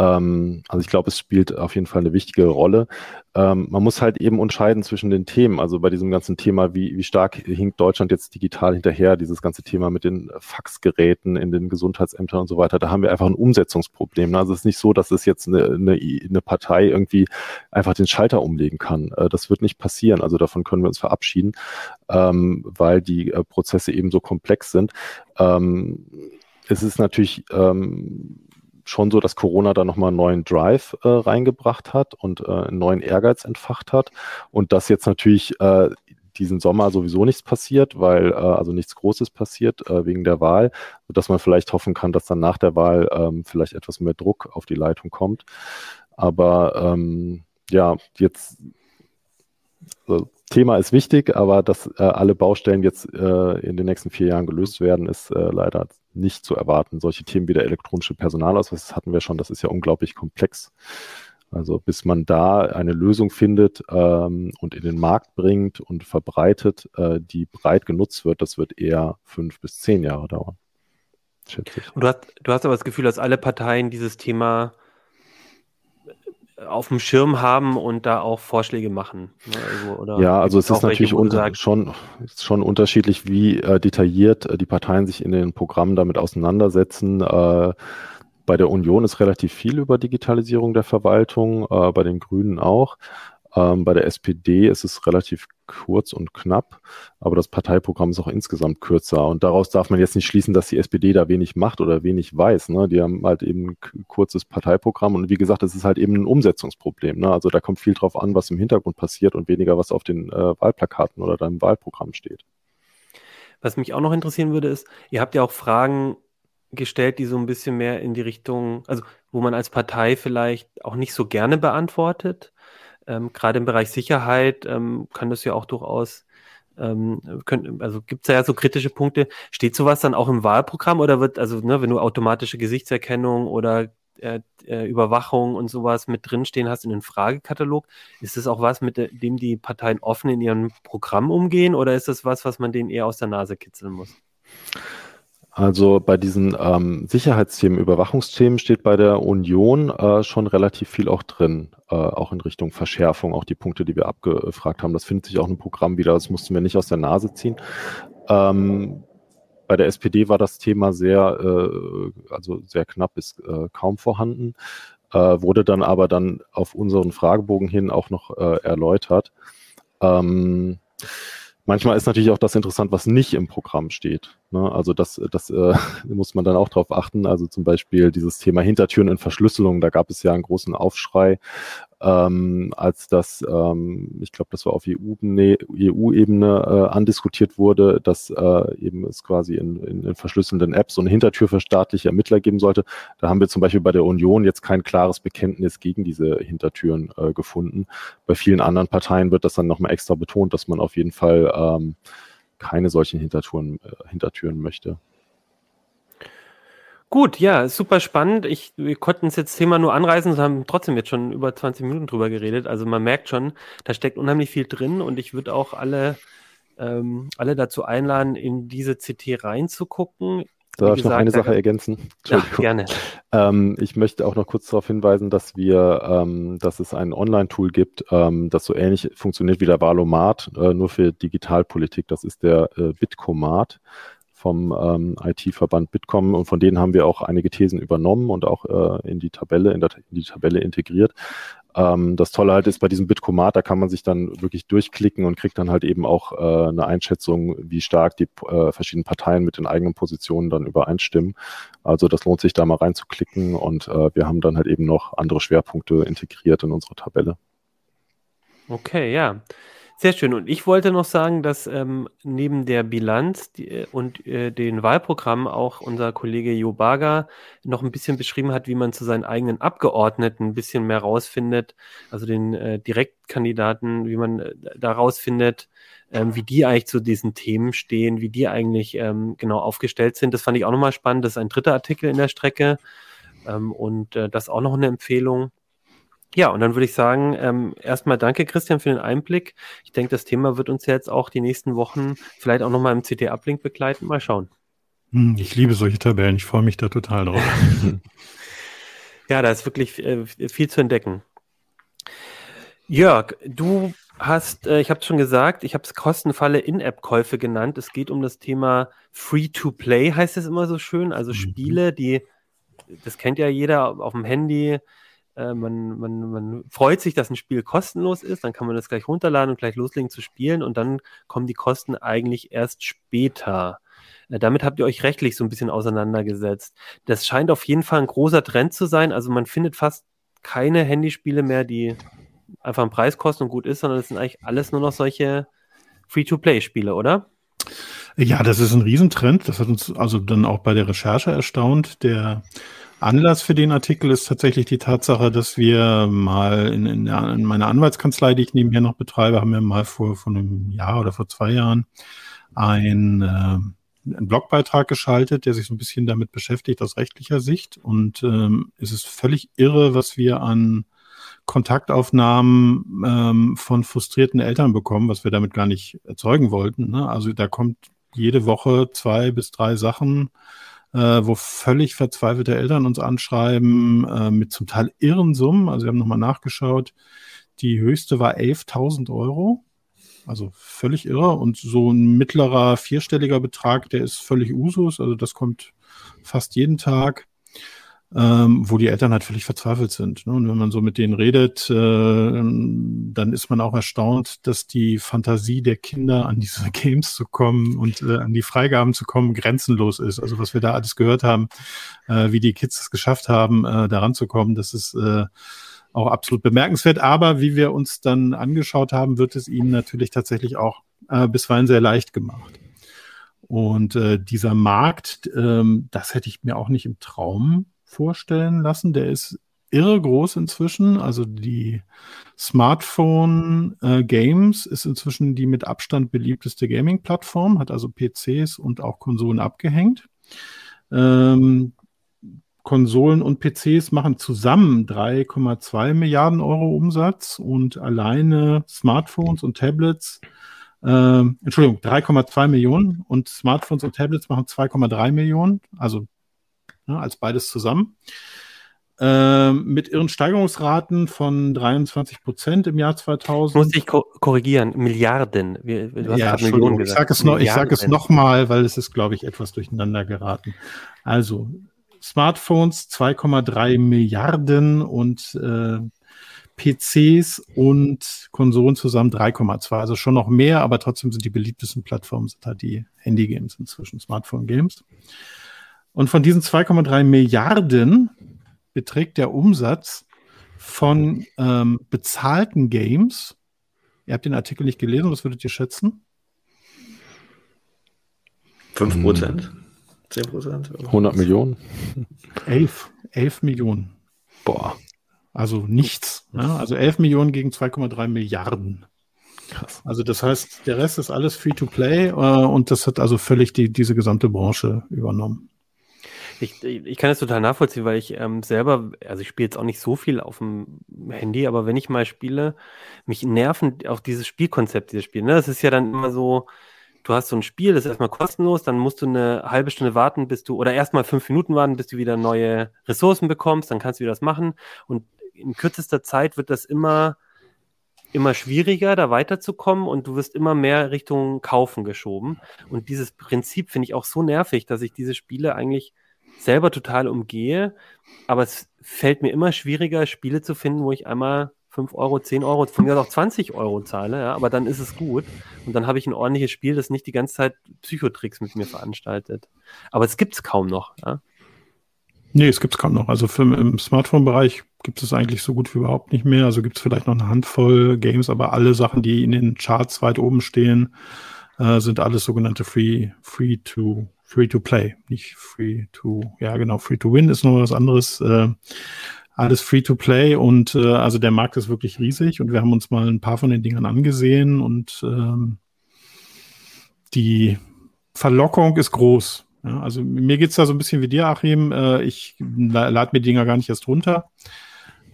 Ähm, also ich glaube, es spielt auf jeden Fall eine wichtige Rolle. Ähm, man muss halt eben unterscheiden zwischen den Themen. Also bei diesem ganzen Thema, wie, wie stark hinkt Deutschland jetzt digital hinterher, dieses ganze Thema mit den Faxgeräten in den Gesundheitsämtern und so weiter, da haben wir einfach ein Umsetzungsproblem. ne? Also es ist nicht so, dass es jetzt eine, eine, eine Partei irgendwie einfach den Schalter umlegen kann. Äh, Das wird nicht passieren. Also davon können wir uns verabschieden, ähm, weil die äh, Prozesse eben so komplex sind. Es ist natürlich schon so, dass Corona da nochmal einen neuen Drive äh, reingebracht hat und äh, einen neuen Ehrgeiz entfacht hat. Und dass jetzt natürlich äh, diesen Sommer sowieso nichts passiert, weil äh, also nichts Großes passiert äh, wegen der Wahl, sodass man vielleicht hoffen kann, dass dann nach der Wahl ähm, vielleicht etwas mehr Druck auf die Leitung kommt. Aber ähm, ja, jetzt also, Thema ist wichtig, aber dass äh, alle Baustellen jetzt äh, in den nächsten vier Jahren gelöst werden, ist äh, leider nicht zu erwarten. Solche Themen wie der elektronische Personalausweis das hatten wir schon, das ist ja unglaublich komplex. Also bis man da eine Lösung findet ähm, und in den Markt bringt und verbreitet, äh, die breit genutzt wird, das wird eher fünf bis zehn Jahre dauern. Schätze ich. Und du hast, du hast aber das Gefühl, dass alle Parteien dieses Thema auf dem Schirm haben und da auch Vorschläge machen. ne? Also, Ja, also es ist natürlich unter, schon, schon unterschiedlich, wie äh, detailliert äh, die Parteien sich in den Programmen damit auseinandersetzen. Äh, bei der Union ist relativ viel über Digitalisierung der Verwaltung, äh, bei den Grünen auch. Ähm, bei der SPD ist es relativ kurz und knapp, aber das Parteiprogramm ist auch insgesamt kürzer. Und daraus darf man jetzt nicht schließen, dass die SPD da wenig macht oder wenig weiß. Ne? Die haben halt eben ein kurzes Parteiprogramm und wie gesagt, es ist halt eben ein Umsetzungsproblem. Ne? Also da kommt viel drauf an, was im Hintergrund passiert und weniger, was auf den äh, Wahlplakaten oder deinem Wahlprogramm steht. Was mich auch noch interessieren würde, ist, ihr habt ja auch Fragen gestellt, die so ein bisschen mehr in die Richtung, also wo man als Partei vielleicht auch nicht so gerne beantwortet. Ähm, gerade im Bereich Sicherheit ähm, kann das ja auch durchaus, ähm, können, also gibt es ja so kritische Punkte. Steht sowas dann auch im Wahlprogramm oder wird, also ne, wenn du automatische Gesichtserkennung oder äh, äh, Überwachung und sowas mit drinstehen hast in den Fragekatalog, ist das auch was, mit de- dem die Parteien offen in ihrem Programm umgehen oder ist das was, was man denen eher aus der Nase kitzeln muss? Also bei diesen ähm, Sicherheitsthemen, Überwachungsthemen steht bei der Union äh, schon relativ viel auch drin, äh, auch in Richtung Verschärfung, auch die Punkte, die wir abgefragt haben. Das findet sich auch im Programm wieder, das mussten wir nicht aus der Nase ziehen. Ähm, bei der SPD war das Thema sehr, äh, also sehr knapp bis äh, kaum vorhanden, äh, wurde dann aber dann auf unseren Fragebogen hin auch noch äh, erläutert. Ähm, Manchmal ist natürlich auch das interessant, was nicht im Programm steht. Ne? Also das, das äh, [laughs] muss man dann auch drauf achten. Also zum Beispiel dieses Thema Hintertüren in Verschlüsselung, da gab es ja einen großen Aufschrei, ähm, als das, ähm, ich glaube, das war auf EU-Ebene EU äh, andiskutiert wurde, dass äh, eben es quasi in, in, in verschlüsselnden Apps so eine Hintertür für staatliche Ermittler geben sollte. Da haben wir zum Beispiel bei der Union jetzt kein klares Bekenntnis gegen diese Hintertüren äh, gefunden. Bei vielen anderen Parteien wird das dann nochmal extra betont, dass man auf jeden Fall ähm, keine solchen Hintertüren, äh, Hintertüren möchte. Gut, ja, super spannend. Ich, wir konnten es jetzt Thema nur anreißen, wir haben trotzdem jetzt schon über 20 Minuten drüber geredet. Also man merkt schon, da steckt unheimlich viel drin und ich würde auch alle, ähm, alle dazu einladen, in diese CT reinzugucken. Darf ich noch eine Sache ergänzen? Ja, gerne. Ähm, ich möchte auch noch kurz darauf hinweisen, dass wir, ähm, dass es ein Online-Tool gibt, ähm, das so ähnlich funktioniert wie der Valomat, äh, nur für Digitalpolitik. Das ist der äh, Bitcomat vom ähm, IT-Verband Bitkom und von denen haben wir auch einige Thesen übernommen und auch äh, in die Tabelle, in, der, in die Tabelle integriert. Ähm, das Tolle halt ist bei diesem Bitkomat, da kann man sich dann wirklich durchklicken und kriegt dann halt eben auch äh, eine Einschätzung, wie stark die äh, verschiedenen Parteien mit den eigenen Positionen dann übereinstimmen. Also das lohnt sich da mal reinzuklicken und äh, wir haben dann halt eben noch andere Schwerpunkte integriert in unsere Tabelle. Okay, ja. Sehr schön. Und ich wollte noch sagen, dass ähm, neben der Bilanz die, äh, und äh, den Wahlprogrammen auch unser Kollege Jo Baga noch ein bisschen beschrieben hat, wie man zu seinen eigenen Abgeordneten ein bisschen mehr rausfindet, also den äh, Direktkandidaten, wie man äh, da rausfindet, ähm, wie die eigentlich zu diesen Themen stehen, wie die eigentlich ähm, genau aufgestellt sind. Das fand ich auch nochmal spannend. Das ist ein dritter Artikel in der Strecke ähm, und äh, das auch noch eine Empfehlung. Ja, und dann würde ich sagen, ähm, erstmal danke, Christian, für den Einblick. Ich denke, das Thema wird uns jetzt auch die nächsten Wochen vielleicht auch nochmal im CT-Uplink begleiten. Mal schauen. Hm, ich liebe solche Tabellen. Ich freue mich da total drauf. [laughs] ja, da ist wirklich äh, viel zu entdecken. Jörg, du hast, äh, ich habe es schon gesagt, ich habe es Kostenfalle In-App-Käufe genannt. Es geht um das Thema Free-to-Play, heißt es immer so schön. Also mhm. Spiele, die, das kennt ja jeder auf dem Handy, äh, man, man, man freut sich, dass ein Spiel kostenlos ist, dann kann man das gleich runterladen und gleich loslegen zu spielen und dann kommen die Kosten eigentlich erst später. Äh, damit habt ihr euch rechtlich so ein bisschen auseinandergesetzt. Das scheint auf jeden Fall ein großer Trend zu sein. Also man findet fast keine Handyspiele mehr, die einfach einen Preis kosten und gut ist, sondern es sind eigentlich alles nur noch solche Free-to-Play-Spiele, oder? Ja, das ist ein Riesentrend. Das hat uns also dann auch bei der Recherche erstaunt. Der Anlass für den Artikel ist tatsächlich die Tatsache, dass wir mal in, in, in meiner Anwaltskanzlei, die ich nebenher noch betreibe, haben wir mal vor, vor einem Jahr oder vor zwei Jahren ein, äh, einen Blogbeitrag geschaltet, der sich so ein bisschen damit beschäftigt aus rechtlicher Sicht. Und ähm, es ist völlig irre, was wir an Kontaktaufnahmen ähm, von frustrierten Eltern bekommen, was wir damit gar nicht erzeugen wollten. Ne? Also da kommt jede Woche zwei bis drei Sachen äh, wo völlig verzweifelte Eltern uns anschreiben äh, mit zum Teil irren Summen. Also wir haben nochmal nachgeschaut. Die höchste war 11.000 Euro. Also völlig irre. Und so ein mittlerer vierstelliger Betrag, der ist völlig Usus. Also das kommt fast jeden Tag ähm, wo die Eltern halt völlig verzweifelt sind. Ne? Und wenn man so mit denen redet, äh, dann ist man auch erstaunt, dass die Fantasie der Kinder an diese [laughs] Games zu kommen und äh, an die Freigaben zu kommen grenzenlos ist. Also was wir da alles gehört haben, äh, wie die Kids es geschafft haben, äh, daran zu kommen, das ist äh, auch absolut bemerkenswert. Aber wie wir uns dann angeschaut haben, wird es ihnen natürlich tatsächlich auch äh, bisweilen sehr leicht gemacht. Und äh, dieser Markt, ähm, das hätte ich mir auch nicht im Traum vorstellen lassen. Der ist irre groß inzwischen. Also die Smartphone äh, Games ist inzwischen die mit Abstand beliebteste Gaming-Plattform, hat also PCs und auch Konsolen abgehängt. Ähm, Konsolen und PCs machen zusammen 3,2 Milliarden Euro Umsatz und alleine Smartphones und Tablets, äh, Entschuldigung, 3,2 Millionen und Smartphones und Tablets machen 2,3 Millionen, also ne, als beides zusammen. Ähm, mit ihren Steigerungsraten von 23 Prozent im Jahr 2000. Muss ich ko korrigieren, Milliarden. Du hast ja, Millionen Ich sage es, noch, ich sag es nochmal, weil es ist, glaube ich, etwas durcheinander geraten. Also Smartphones 2,3 Milliarden und äh, PCs und Konsolen zusammen 3,2. Also schon noch mehr, aber trotzdem sind die beliebtesten Plattformen sind halt die Handy-Games inzwischen, Smartphone-Games. Und von diesen 2,3 Milliarden beträgt der Umsatz von ähm, bezahlten Games, ihr habt den Artikel nicht gelesen, was würdet ihr schätzen? 5 Prozent? 10 Prozent? 100 Millionen? 11, 11 Millionen. Boah. Also nichts. Ja? Also 11 Millionen gegen 2,3 Milliarden. Krass. Also das heißt, der Rest ist alles Free-to-Play äh, und das hat also völlig die, diese gesamte Branche übernommen. Ich, ich kann das total nachvollziehen, weil ich ähm, selber, also ich spiele jetzt auch nicht so viel auf dem Handy, aber wenn ich mal spiele, mich nerven auch dieses Spielkonzept, dieses Spiel. Ne? Das ist ja dann immer so, du hast so ein Spiel, das ist erstmal kostenlos, dann musst du eine halbe Stunde warten, bis du, oder erstmal fünf Minuten warten, bis du wieder neue Ressourcen bekommst, dann kannst du wieder das machen. Und in kürzester Zeit wird das immer, immer schwieriger, da weiterzukommen und du wirst immer mehr Richtung Kaufen geschoben. Und dieses Prinzip finde ich auch so nervig, dass ich diese Spiele eigentlich selber total umgehe. Aber es fällt mir immer schwieriger, Spiele zu finden, wo ich einmal 5 Euro, 10 Euro, von mir auch 20 Euro zahle, ja, aber dann ist es gut. Und dann habe ich ein ordentliches Spiel, das nicht die ganze Zeit Psychotricks mit mir veranstaltet. Aber es gibt es kaum noch, ja. Nee, es gibt es kaum noch. Also für, im Smartphone-Bereich gibt es eigentlich so gut wie überhaupt nicht mehr. Also gibt es vielleicht noch eine Handvoll Games, aber alle Sachen, die in den Charts weit oben stehen, äh, sind alles sogenannte Free, Free Free to Play. Nicht Free to, ja genau, Free to Win ist noch was anderes. Äh, alles free to play und äh, also der Markt ist wirklich riesig und wir haben uns mal ein paar von den Dingern angesehen und ähm, die Verlockung ist groß. Ja, also mir geht's da so ein bisschen wie dir, Achim. Äh, ich lade mir die Dinger gar nicht erst runter.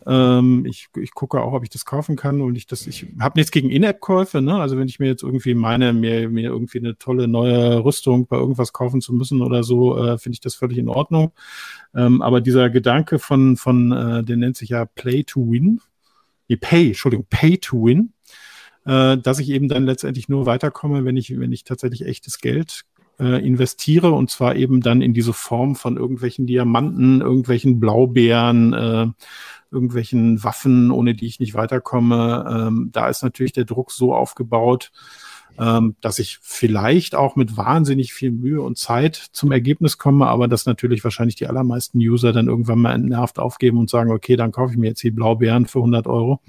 Ähm, ich, ich gucke auch, ob ich das kaufen kann und ich das, ich habe nichts gegen In-App-Käufe, ne? Also wenn ich mir jetzt irgendwie meine, mir, mir irgendwie eine tolle neue Rüstung bei irgendwas kaufen zu müssen oder so, äh, finde ich das völlig in Ordnung. Ähm, aber dieser Gedanke von, von äh, der nennt sich ja Play to Win, nee, Pay, Entschuldigung, Pay to Win, äh, dass ich eben dann letztendlich nur weiterkomme, wenn ich, wenn ich tatsächlich echtes Geld äh, investiere und zwar eben dann in diese Form von irgendwelchen Diamanten, irgendwelchen Blaubeeren, äh, irgendwelchen Waffen, ohne die ich nicht weiterkomme. Ähm, da ist natürlich der Druck so aufgebaut, ähm, dass ich vielleicht auch mit wahnsinnig viel Mühe und Zeit zum Ergebnis komme, aber dass natürlich wahrscheinlich die allermeisten User dann irgendwann mal entnervt aufgeben und sagen, okay, dann kaufe ich mir jetzt die Blaubeeren für 100 Euro.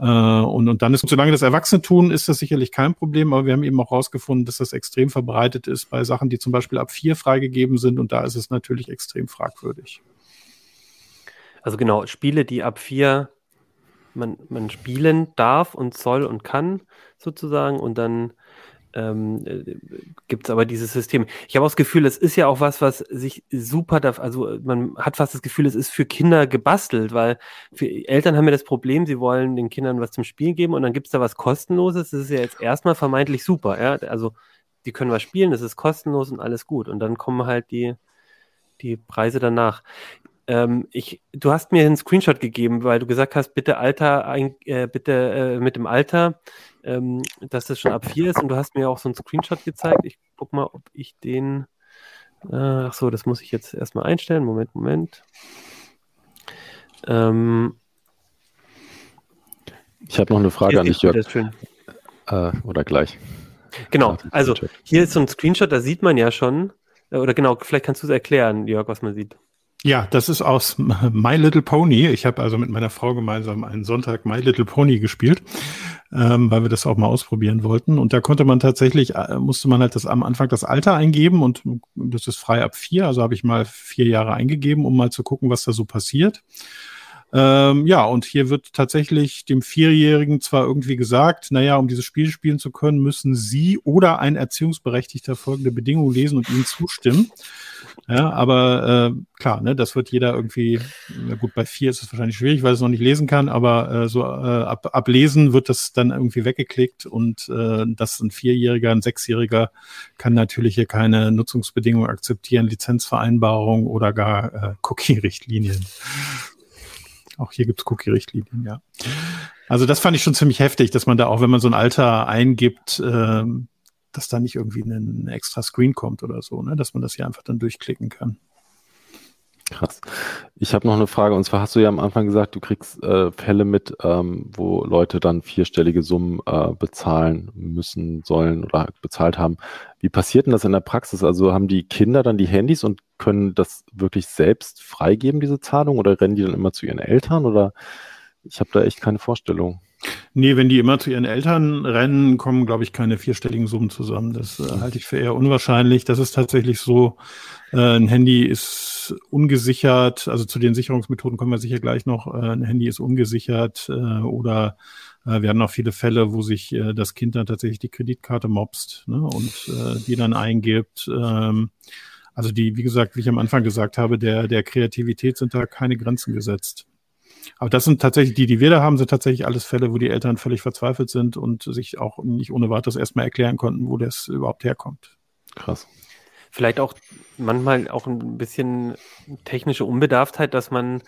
Äh, und, und dann ist, solange das Erwachsene tun, ist das sicherlich kein Problem, aber wir haben eben auch herausgefunden, dass das extrem verbreitet ist bei Sachen, die zum Beispiel ab vier freigegeben sind und da ist es natürlich extrem fragwürdig. Also genau, Spiele, die ab vier man, man spielen darf und soll und kann, sozusagen, und dann ähm, äh, gibt es aber dieses System. Ich habe auch das Gefühl, es ist ja auch was, was sich super, darf, also man hat fast das Gefühl, es ist für Kinder gebastelt, weil für Eltern haben ja das Problem, sie wollen den Kindern was zum Spielen geben und dann gibt es da was kostenloses. Das ist ja jetzt erstmal vermeintlich super, ja. Also die können was spielen, das ist kostenlos und alles gut. Und dann kommen halt die, die Preise danach. Ähm, ich, du hast mir einen Screenshot gegeben, weil du gesagt hast, bitte Alter, ein, äh, bitte äh, mit dem Alter, ähm, dass das schon ab vier ist. Und du hast mir auch so einen Screenshot gezeigt. Ich guck mal, ob ich den. Äh, ach so, das muss ich jetzt erstmal einstellen. Moment, Moment. Ähm, ich habe noch eine Frage an dich, Jörg. Äh, oder gleich. Genau, also hier ist so ein Screenshot, da sieht man ja schon, äh, oder genau, vielleicht kannst du es erklären, Jörg, was man sieht. Ja, das ist aus [laughs] My Little Pony. Ich habe also mit meiner Frau gemeinsam einen Sonntag My Little Pony gespielt, ähm, weil wir das auch mal ausprobieren wollten. Und da konnte man tatsächlich, äh, musste man halt das am Anfang das Alter eingeben und das ist frei ab vier. Also habe ich mal vier Jahre eingegeben, um mal zu gucken, was da so passiert. Ähm, ja, und hier wird tatsächlich dem Vierjährigen zwar irgendwie gesagt, naja, um dieses Spiel spielen zu können, müssen Sie oder ein Erziehungsberechtigter folgende Bedingungen lesen und ihnen zustimmen. Ja, aber äh, klar, ne, das wird jeder irgendwie, gut, bei vier ist es wahrscheinlich schwierig, weil es noch nicht lesen kann, aber äh, so äh, ab, ablesen wird das dann irgendwie weggeklickt und äh, das ein Vierjähriger, ein Sechsjähriger kann natürlich hier keine Nutzungsbedingungen akzeptieren, Lizenzvereinbarung oder gar äh, Cookie-Richtlinien. Auch hier gibt's Cookie-Richtlinien, ja. Also das fand ich schon ziemlich heftig, dass man da auch, wenn man so ein Alter eingibt, äh, dass da nicht irgendwie ein extra Screen kommt oder so, ne? dass man das hier einfach dann durchklicken kann. Krass. Ich habe noch eine Frage und zwar hast du ja am Anfang gesagt, du kriegst äh, Fälle mit, ähm, wo Leute dann vierstellige Summen äh, bezahlen müssen, sollen oder bezahlt haben. Wie passiert denn das in der Praxis? Also haben die Kinder dann die Handys und können das wirklich selbst freigeben, diese Zahlung, oder rennen die dann immer zu ihren Eltern? Oder ich habe da echt keine Vorstellung. Nee, wenn die immer zu ihren Eltern rennen, kommen, glaube ich, keine vierstelligen Summen zusammen. Das äh, halte ich für eher unwahrscheinlich. Das ist tatsächlich so, äh, ein Handy ist ungesichert, also zu den Sicherungsmethoden kommen wir sicher gleich noch. Äh, ein Handy ist ungesichert äh, oder äh, wir haben auch viele Fälle, wo sich äh, das Kind dann tatsächlich die Kreditkarte mobst ne, und die dann eingibt. Ähm, Also die, wie gesagt, wie ich am Anfang gesagt habe, der, der Kreativität sind da keine Grenzen gesetzt. Aber das sind tatsächlich, die, die wir da haben, sind tatsächlich alles Fälle, wo die Eltern völlig verzweifelt sind und sich auch nicht ohne weiteres erstmal erklären konnten, wo das überhaupt herkommt. Krass. Vielleicht auch manchmal auch ein bisschen technische Unbedarftheit, dass man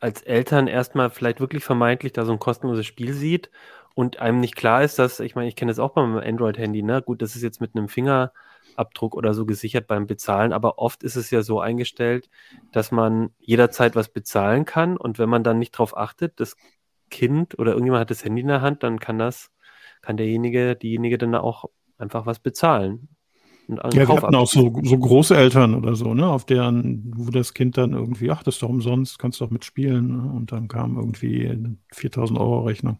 als Eltern erstmal vielleicht wirklich vermeintlich da so ein kostenloses Spiel sieht und einem nicht klar ist, dass, ich meine, ich kenne das auch bei meinem Android-Handy, ne? Gut, das ist jetzt mit einem Fingerabdruck oder so gesichert beim Bezahlen, aber oft ist es ja so eingestellt, dass man jederzeit was bezahlen kann und wenn man dann nicht drauf achtet, das Kind oder irgendjemand hat das Handy in der Hand, dann kann das, kann derjenige, diejenige dann auch einfach was bezahlen. ja, wir hatten auch so, so Großeltern oder so, ne, auf deren, wo das Kind dann irgendwie, ach, das ist doch umsonst, kannst doch mitspielen. Ne? Und dann kam irgendwie 4000 Euro Rechnung.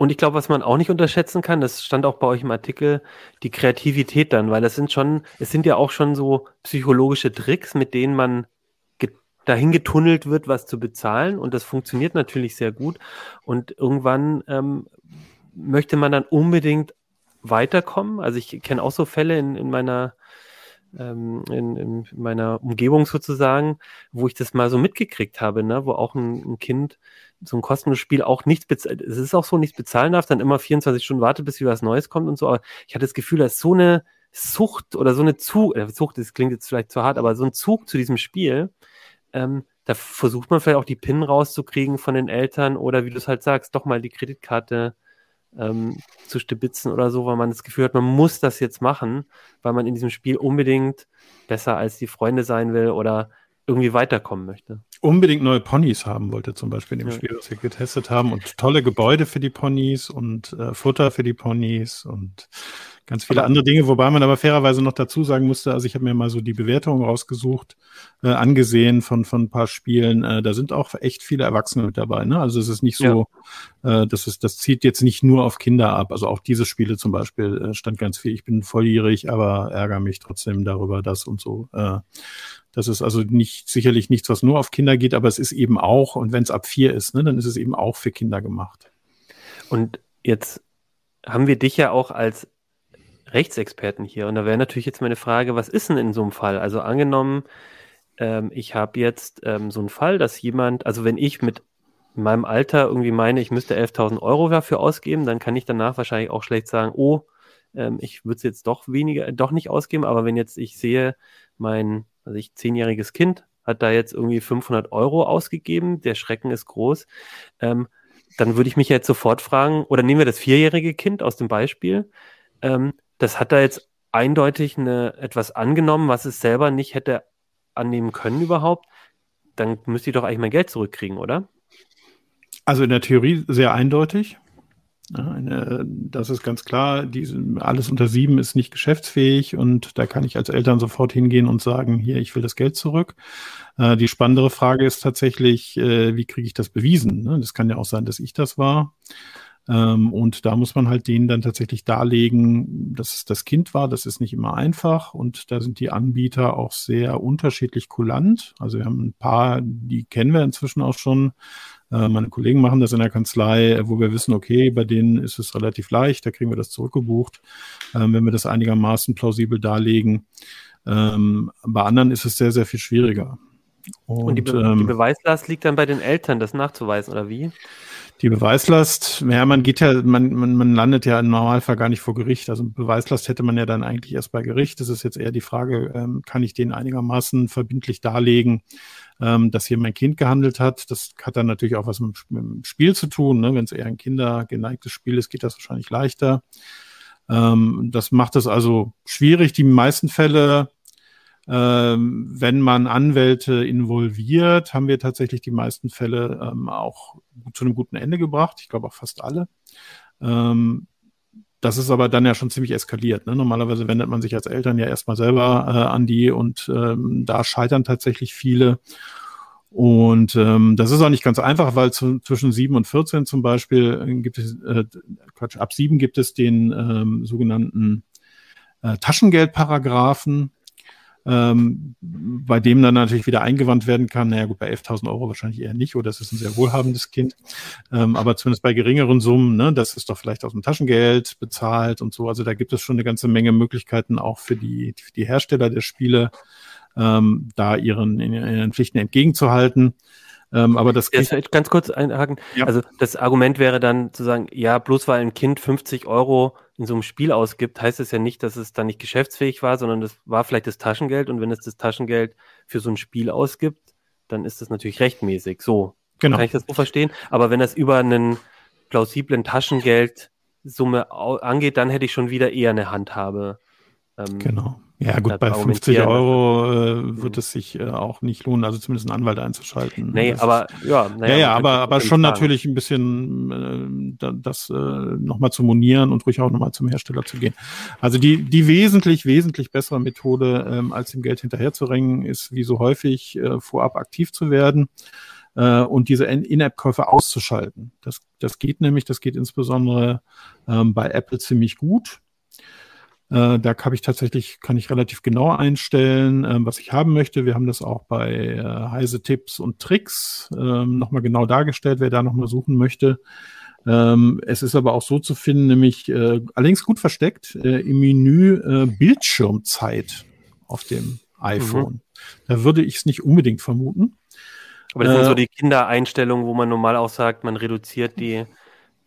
Und ich glaube, was man auch nicht unterschätzen kann, das stand auch bei euch im Artikel, die Kreativität dann, weil das sind schon, es sind ja auch schon so psychologische Tricks, mit denen man dahin getunnelt wird, was zu bezahlen. Und das funktioniert natürlich sehr gut. Und irgendwann ähm, möchte man dann unbedingt weiterkommen. Also ich kenne auch so Fälle in, in meiner ähm, in, in, meiner Umgebung sozusagen, wo ich das mal so mitgekriegt habe, ne? wo auch ein, ein Kind so ein kostenloses Spiel auch nichts bezahlt, es ist auch so, nichts bezahlen darf, dann immer 24 Stunden wartet, bis wieder was Neues kommt und so, aber ich hatte das Gefühl, dass so eine Sucht oder so eine Zug, äh, Sucht, das klingt jetzt vielleicht zu hart, aber so ein Zug zu diesem Spiel, ähm, da versucht man vielleicht auch die PIN rauszukriegen von den Eltern oder wie du es halt sagst, doch mal die Kreditkarte ähm, zu stibitzen oder so, weil man das Gefühl hat, man muss das jetzt machen, weil man in diesem Spiel unbedingt besser als die Freunde sein will oder irgendwie weiterkommen möchte. Unbedingt neue Ponys haben wollte, zum Beispiel in dem ja. Spiel, das wir getestet haben. Und tolle Gebäude für die Ponys und äh, Futter für die Ponys und ganz viele andere Dinge, wobei man aber fairerweise noch dazu sagen musste, also ich habe mir mal so die Bewertungen rausgesucht, äh, angesehen von, von ein paar Spielen, äh, da sind auch echt viele Erwachsene mit dabei. Ne? Also es ist nicht so, ja. äh, das, ist, das zieht jetzt nicht nur auf Kinder ab. Also auch diese Spiele zum Beispiel äh, stand ganz viel, ich bin volljährig, aber ärgere mich trotzdem darüber, das und so. Äh, das ist also nicht sicherlich nichts, was nur auf Kinder geht, aber es ist eben auch, und wenn es ab vier ist, ne, dann ist es eben auch für Kinder gemacht. Und jetzt haben wir dich ja auch als Rechtsexperten hier. Und da wäre natürlich jetzt meine Frage, was ist denn in so einem Fall? Also angenommen, ähm, ich habe jetzt ähm, so einen Fall, dass jemand, also wenn ich mit meinem Alter irgendwie meine, ich müsste 11.000 Euro dafür ausgeben, dann kann ich danach wahrscheinlich auch schlecht sagen, oh, ähm, ich würde es jetzt doch weniger, doch nicht ausgeben. Aber wenn jetzt ich sehe, mein also ich zehnjähriges Kind hat da jetzt irgendwie 500 Euro ausgegeben, der Schrecken ist groß, ähm, dann würde ich mich jetzt sofort fragen, oder nehmen wir das vierjährige Kind aus dem Beispiel, ähm, das hat da jetzt eindeutig eine, etwas angenommen, was es selber nicht hätte annehmen können überhaupt, dann müsste ich doch eigentlich mein Geld zurückkriegen, oder? Also in der Theorie sehr eindeutig. Eine, das ist ganz klar, diese, alles unter sieben ist nicht geschäftsfähig und da kann ich als Eltern sofort hingehen und sagen, hier, ich will das Geld zurück. Äh, die spannendere Frage ist tatsächlich, äh, wie kriege ich das bewiesen? Ne? Das kann ja auch sein, dass ich das war. Ähm, und da muss man halt denen dann tatsächlich darlegen, dass es das Kind war. Das ist nicht immer einfach. Und da sind die Anbieter auch sehr unterschiedlich kulant. Also wir haben ein paar, die kennen wir inzwischen auch schon. Äh, meine Kollegen machen das in der Kanzlei, wo wir wissen, okay, bei denen ist es relativ leicht, da kriegen wir das zurückgebucht, ähm, wenn wir das einigermaßen plausibel darlegen. Ähm, bei anderen ist es sehr, sehr viel schwieriger. Und, Und die, Be ähm, die Beweislast liegt dann bei den Eltern, das nachzuweisen, oder wie? Die Beweislast, ja, man geht ja, man, man, man landet ja im Normalfall gar nicht vor Gericht. Also Beweislast hätte man ja dann eigentlich erst bei Gericht. Das ist jetzt eher die Frage, ähm, kann ich den einigermaßen verbindlich darlegen, ähm, dass hier mein Kind gehandelt hat. Das hat dann natürlich auch was mit, mit dem Spiel zu tun. Ne? Wenn es eher ein kindergeneigtes Spiel ist, geht das wahrscheinlich leichter. Ähm, das macht es also schwierig. Die meisten Fälle ähm, wenn man Anwälte involviert, haben wir tatsächlich die meisten Fälle ähm, auch zu einem guten Ende gebracht. Ich glaube auch fast alle. Ähm, das ist aber dann ja schon ziemlich eskaliert. Ne? Normalerweise wendet man sich als Eltern ja erstmal selber äh, an die und ähm, da scheitern tatsächlich viele. Und ähm, das ist auch nicht ganz einfach, weil zu, zwischen 7 und 14 zum Beispiel äh, gibt es, äh, Quatsch, ab 7 gibt es den ähm, sogenannten äh, Taschengeldparagraphen. Ähm, bei dem dann natürlich wieder eingewandt werden kann, naja gut, bei 11.000 Euro wahrscheinlich eher nicht, oder es ist ein sehr wohlhabendes Kind, ähm, aber zumindest bei geringeren Summen, ne, das ist doch vielleicht aus dem Taschengeld bezahlt und so, also da gibt es schon eine ganze Menge Möglichkeiten auch für die, für die Hersteller der Spiele, ähm, da ihren, ihren Pflichten entgegenzuhalten. Ähm, aber das Jetzt halt ganz kurz einhaken. Ja. Also das Argument wäre dann zu sagen, ja, bloß weil ein Kind 50 Euro in so einem Spiel ausgibt, heißt es ja nicht, dass es dann nicht geschäftsfähig war, sondern das war vielleicht das Taschengeld und wenn es das Taschengeld für so ein Spiel ausgibt, dann ist das natürlich rechtmäßig. So genau. kann ich das so verstehen. Aber wenn das über einen plausiblen Taschengeldsumme angeht, dann hätte ich schon wieder eher eine Handhabe. Ähm, genau. Ja, gut, bei 50 Euro äh, wird es sich äh, auch nicht lohnen, also zumindest einen Anwalt einzuschalten. Nee, das aber ja, naja, ja, ja aber, aber schon sagen. natürlich ein bisschen äh, das äh, nochmal zu monieren und ruhig auch nochmal zum Hersteller zu gehen. Also die, die wesentlich, wesentlich bessere Methode, ähm, als dem Geld hinterherzuringen, ist wie so häufig äh, vorab aktiv zu werden äh, und diese In-App-Käufe auszuschalten. Das, das geht nämlich, das geht insbesondere ähm, bei Apple ziemlich gut. Äh, da habe ich tatsächlich, kann ich relativ genau einstellen, äh, was ich haben möchte. Wir haben das auch bei äh, Heise Tipps und Tricks äh, nochmal genau dargestellt, wer da nochmal suchen möchte. Ähm, es ist aber auch so zu finden, nämlich äh, allerdings gut versteckt äh, im Menü äh, Bildschirmzeit auf dem iPhone. Mhm. Da würde ich es nicht unbedingt vermuten. Aber das sind so äh, die Kindereinstellungen, wo man normal auch sagt, man reduziert die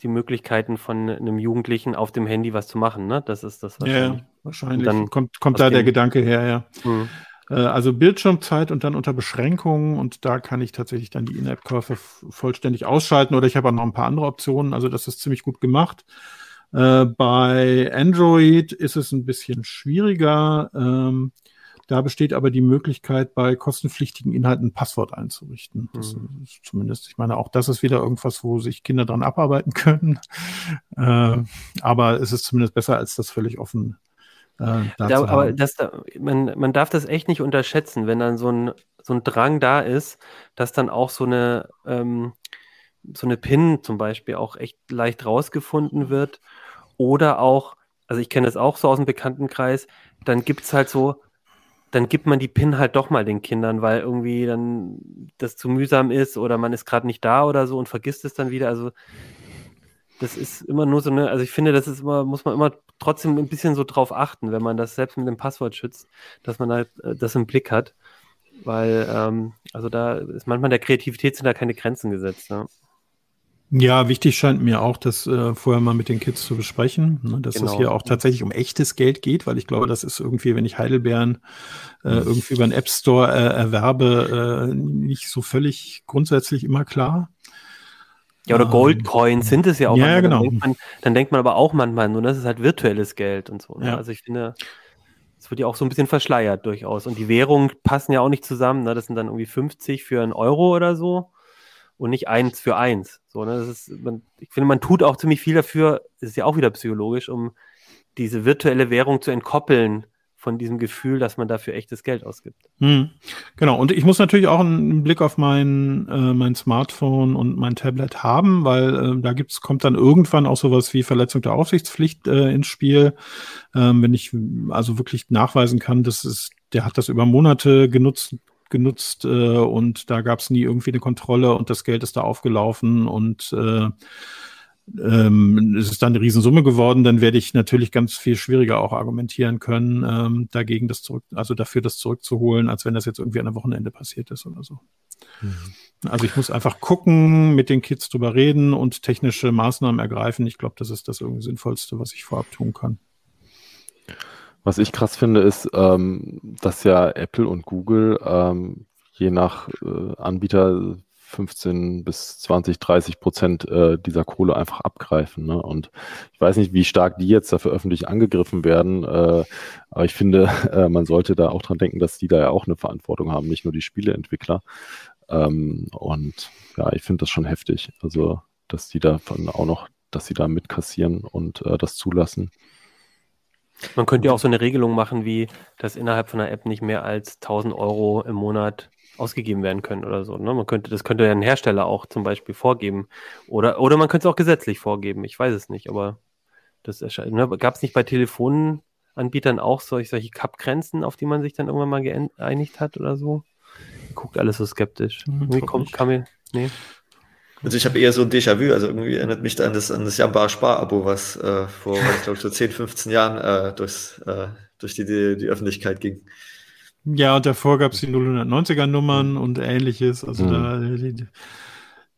die Möglichkeiten von einem Jugendlichen auf dem Handy was zu machen, ne? Das ist das wahrscheinlich. Ja, wahrscheinlich. dann kommt, kommt da der Gedanke her, ja. Mhm. Also Bildschirmzeit und dann unter Beschränkungen und da kann ich tatsächlich dann die In-App-Käufe vollständig ausschalten oder ich habe auch noch ein paar andere Optionen. Also das ist ziemlich gut gemacht. Äh, bei Android ist es ein bisschen schwieriger. Ähm, da besteht aber die Möglichkeit, bei kostenpflichtigen Inhalten ein Passwort einzurichten. Das mhm. ist zumindest, ich meine, auch das ist wieder irgendwas, wo sich Kinder dran abarbeiten [laughs] können. Äh, aber es ist zumindest besser, als das völlig offen äh, da, aber das, man, man darf das echt nicht unterschätzen, wenn dann so ein, so ein Drang da ist, dass dann auch so eine, ähm, so eine PIN zum Beispiel auch echt leicht rausgefunden wird. Oder auch, also ich kenne das auch so aus dem Bekanntenkreis, dann gibt es halt so, dann gibt man die PIN halt doch mal den Kindern, weil irgendwie dann das zu mühsam ist oder man ist gerade nicht da oder so und vergisst es dann wieder. Also das ist immer nur so eine, also ich finde, das ist immer, muss man immer trotzdem ein bisschen so drauf achten, wenn man das selbst mit dem Passwort schützt, dass man halt äh, das im Blick hat. Weil, ähm, also da ist manchmal der Kreativität sind da keine Grenzen gesetzt. Ne? Ja, wichtig scheint mir auch, das äh, vorher mal mit den Kids zu besprechen, ne, dass genau. es hier auch tatsächlich um echtes Geld geht, weil ich glaube, das ist irgendwie, wenn ich Heidelbeeren äh, irgendwie über einen App Store äh, erwerbe, äh, nicht so völlig grundsätzlich immer klar. Ja, oder Goldcoins ähm, sind es ja auch. Ja, manchmal. genau. Dann denkt, man, dann denkt, man, aber auch manchmal nur, das ist halt virtuelles Geld und so. Ne? Ja. Also ich finde, es wird ja auch so ein bisschen verschleiert durchaus. Und die Währungen passen ja auch nicht zusammen. Ne? Das sind dann irgendwie 50 für einen Euro oder so und nicht eins für eins. So, ne? das ist, man, ich finde, man tut auch ziemlich viel dafür, das ist ja auch wieder psychologisch, um diese virtuelle Währung zu entkoppeln von diesem Gefühl, dass man dafür echtes Geld ausgibt. Hm. Genau, und ich muss natürlich auch einen Blick auf mein, äh, mein Smartphone und mein Tablet haben, weil äh, da gibt's, kommt dann irgendwann auch sowas wie Verletzung der Aufsichtspflicht äh, ins Spiel. Ähm, wenn ich also wirklich nachweisen kann, dass es, der hat das über Monate genutzt, genutzt äh, und da gab es nie irgendwie eine Kontrolle und das Geld ist da aufgelaufen und äh, ähm, es ist dann eine Riesensumme geworden, dann werde ich natürlich ganz viel schwieriger auch argumentieren können, ähm, dagegen das zurück, also dafür das zurückzuholen, als wenn das jetzt irgendwie an einem Wochenende passiert ist oder so. Mhm. Also ich muss einfach gucken, mit den Kids drüber reden und technische Maßnahmen ergreifen. Ich glaube, das ist das irgendwie Sinnvollste, was ich vorab tun kann. Was ich krass finde, ist, ähm, dass ja Apple und Google ähm, je nach äh, Anbieter 15 bis 20, 30 Prozent äh, dieser Kohle einfach abgreifen. Ne? Und ich weiß nicht, wie stark die jetzt dafür öffentlich angegriffen werden, äh, aber ich finde, [laughs] äh, man sollte da auch dran denken, dass die da ja auch eine Verantwortung haben, nicht nur die Spieleentwickler. Ähm, und ja, ich finde das schon heftig. Also, dass die davon auch noch, dass sie da mitkassieren und äh, das zulassen. Man könnte ja auch so eine Regelung machen, wie dass innerhalb von einer App nicht mehr als 1000 Euro im Monat ausgegeben werden können oder so. Ne? Man könnte, das könnte ja ein Hersteller auch zum Beispiel vorgeben. Oder, oder man könnte es auch gesetzlich vorgeben. Ich weiß es nicht, aber das erscheint. Ne? Gab es nicht bei Telefonen Anbietern auch solch, solche Cup-Grenzen, auf die man sich dann irgendwann mal geeinigt hat oder so? Guckt alles so skeptisch. Hm, Irgendwie kommt, kam mir, nee. Also ich habe eher so ein Déjà-vu, also irgendwie erinnert mich da an das, an das Jamba Spar-Abo, was äh, vor, ich glaube, so 10, 15 Jahren äh, durchs, äh, durch die, die, die Öffentlichkeit ging. Ja, und davor gab es die 090er Nummern und ähnliches. Also Mhm. da, die,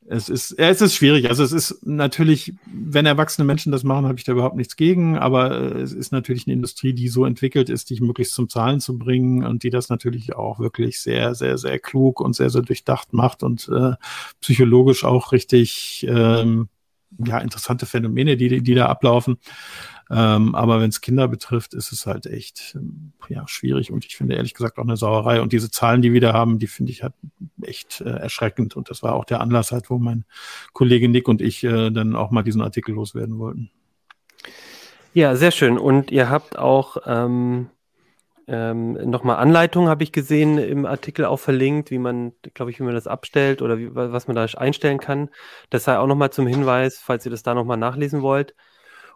es ist, ja, es ist schwierig. Also es ist natürlich, wenn erwachsene Menschen das machen, habe ich da überhaupt nichts gegen. Aber äh, es ist natürlich eine Industrie, die so entwickelt ist, dich möglichst zum Zahlen zu bringen und die das natürlich auch wirklich sehr, sehr, sehr klug und sehr, sehr durchdacht macht und äh, psychologisch auch richtig ähm, ja interessante Phänomene, die, die da ablaufen. Ähm, aber wenn es Kinder betrifft, ist es halt echt ähm, ja, schwierig und ich finde ehrlich gesagt auch eine Sauerei. Und diese Zahlen, die wir da haben, die finde ich halt echt äh, erschreckend. Und das war auch der Anlass halt, wo mein Kollege Nick und ich äh, dann auch mal diesen Artikel loswerden wollten. Ja, sehr schön. Und ihr habt auch ähm, ähm, nochmal Anleitungen, habe ich gesehen, im Artikel auch verlinkt, wie man, glaube ich, wie man das abstellt oder wie, was man da einstellen kann. Das sei auch nochmal zum Hinweis, falls ihr das da nochmal nachlesen wollt.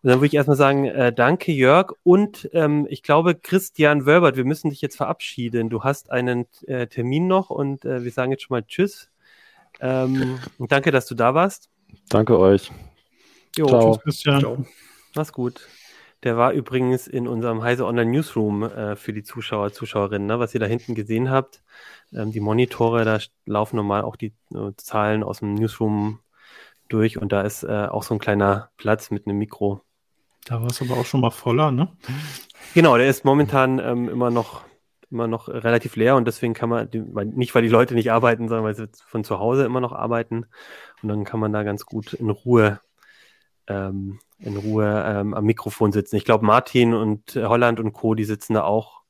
Und dann würde ich erstmal sagen, äh, danke Jörg und ähm, ich glaube Christian Wölbert, wir müssen dich jetzt verabschieden. Du hast einen äh, Termin noch und äh, wir sagen jetzt schon mal Tschüss. Ähm, und danke, dass du da warst. Danke euch. Jo, Ciao. Tschüss, Christian. Ciao. Mach's gut. Der war übrigens in unserem Heise Online Newsroom äh, für die Zuschauer, Zuschauerinnen, ne? was ihr da hinten gesehen habt. Ähm, die Monitore, da laufen normal auch die äh, Zahlen aus dem Newsroom durch und da ist äh, auch so ein kleiner Platz mit einem Mikro. Da war es aber auch schon mal voller, ne? Genau, der ist momentan ähm, immer noch immer noch relativ leer und deswegen kann man, nicht weil die Leute nicht arbeiten, sondern weil sie von zu Hause immer noch arbeiten und dann kann man da ganz gut in Ruhe ähm, in Ruhe ähm, am Mikrofon sitzen. Ich glaube, Martin und äh, Holland und Co., die sitzen da auch.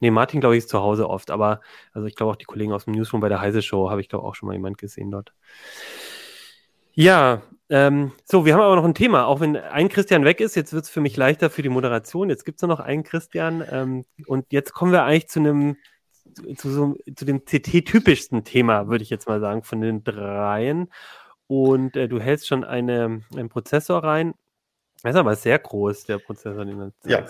Nee, Martin, glaube ich, ist zu Hause oft, aber also ich glaube auch die Kollegen aus dem Newsroom bei der Heise Show habe ich glaube auch schon mal jemand gesehen dort. Ja, ähm, so, wir haben aber noch ein Thema. Auch wenn ein Christian weg ist, jetzt wird es für mich leichter für die Moderation. Jetzt gibt es nur noch einen Christian. Ähm, und jetzt kommen wir eigentlich zu einem, zu, so, zu dem CT-typischsten Thema, würde ich jetzt mal sagen, von den dreien. Und äh, du hältst schon eine, einen Prozessor rein. Das ist aber sehr groß, der Prozessor, den du Ja.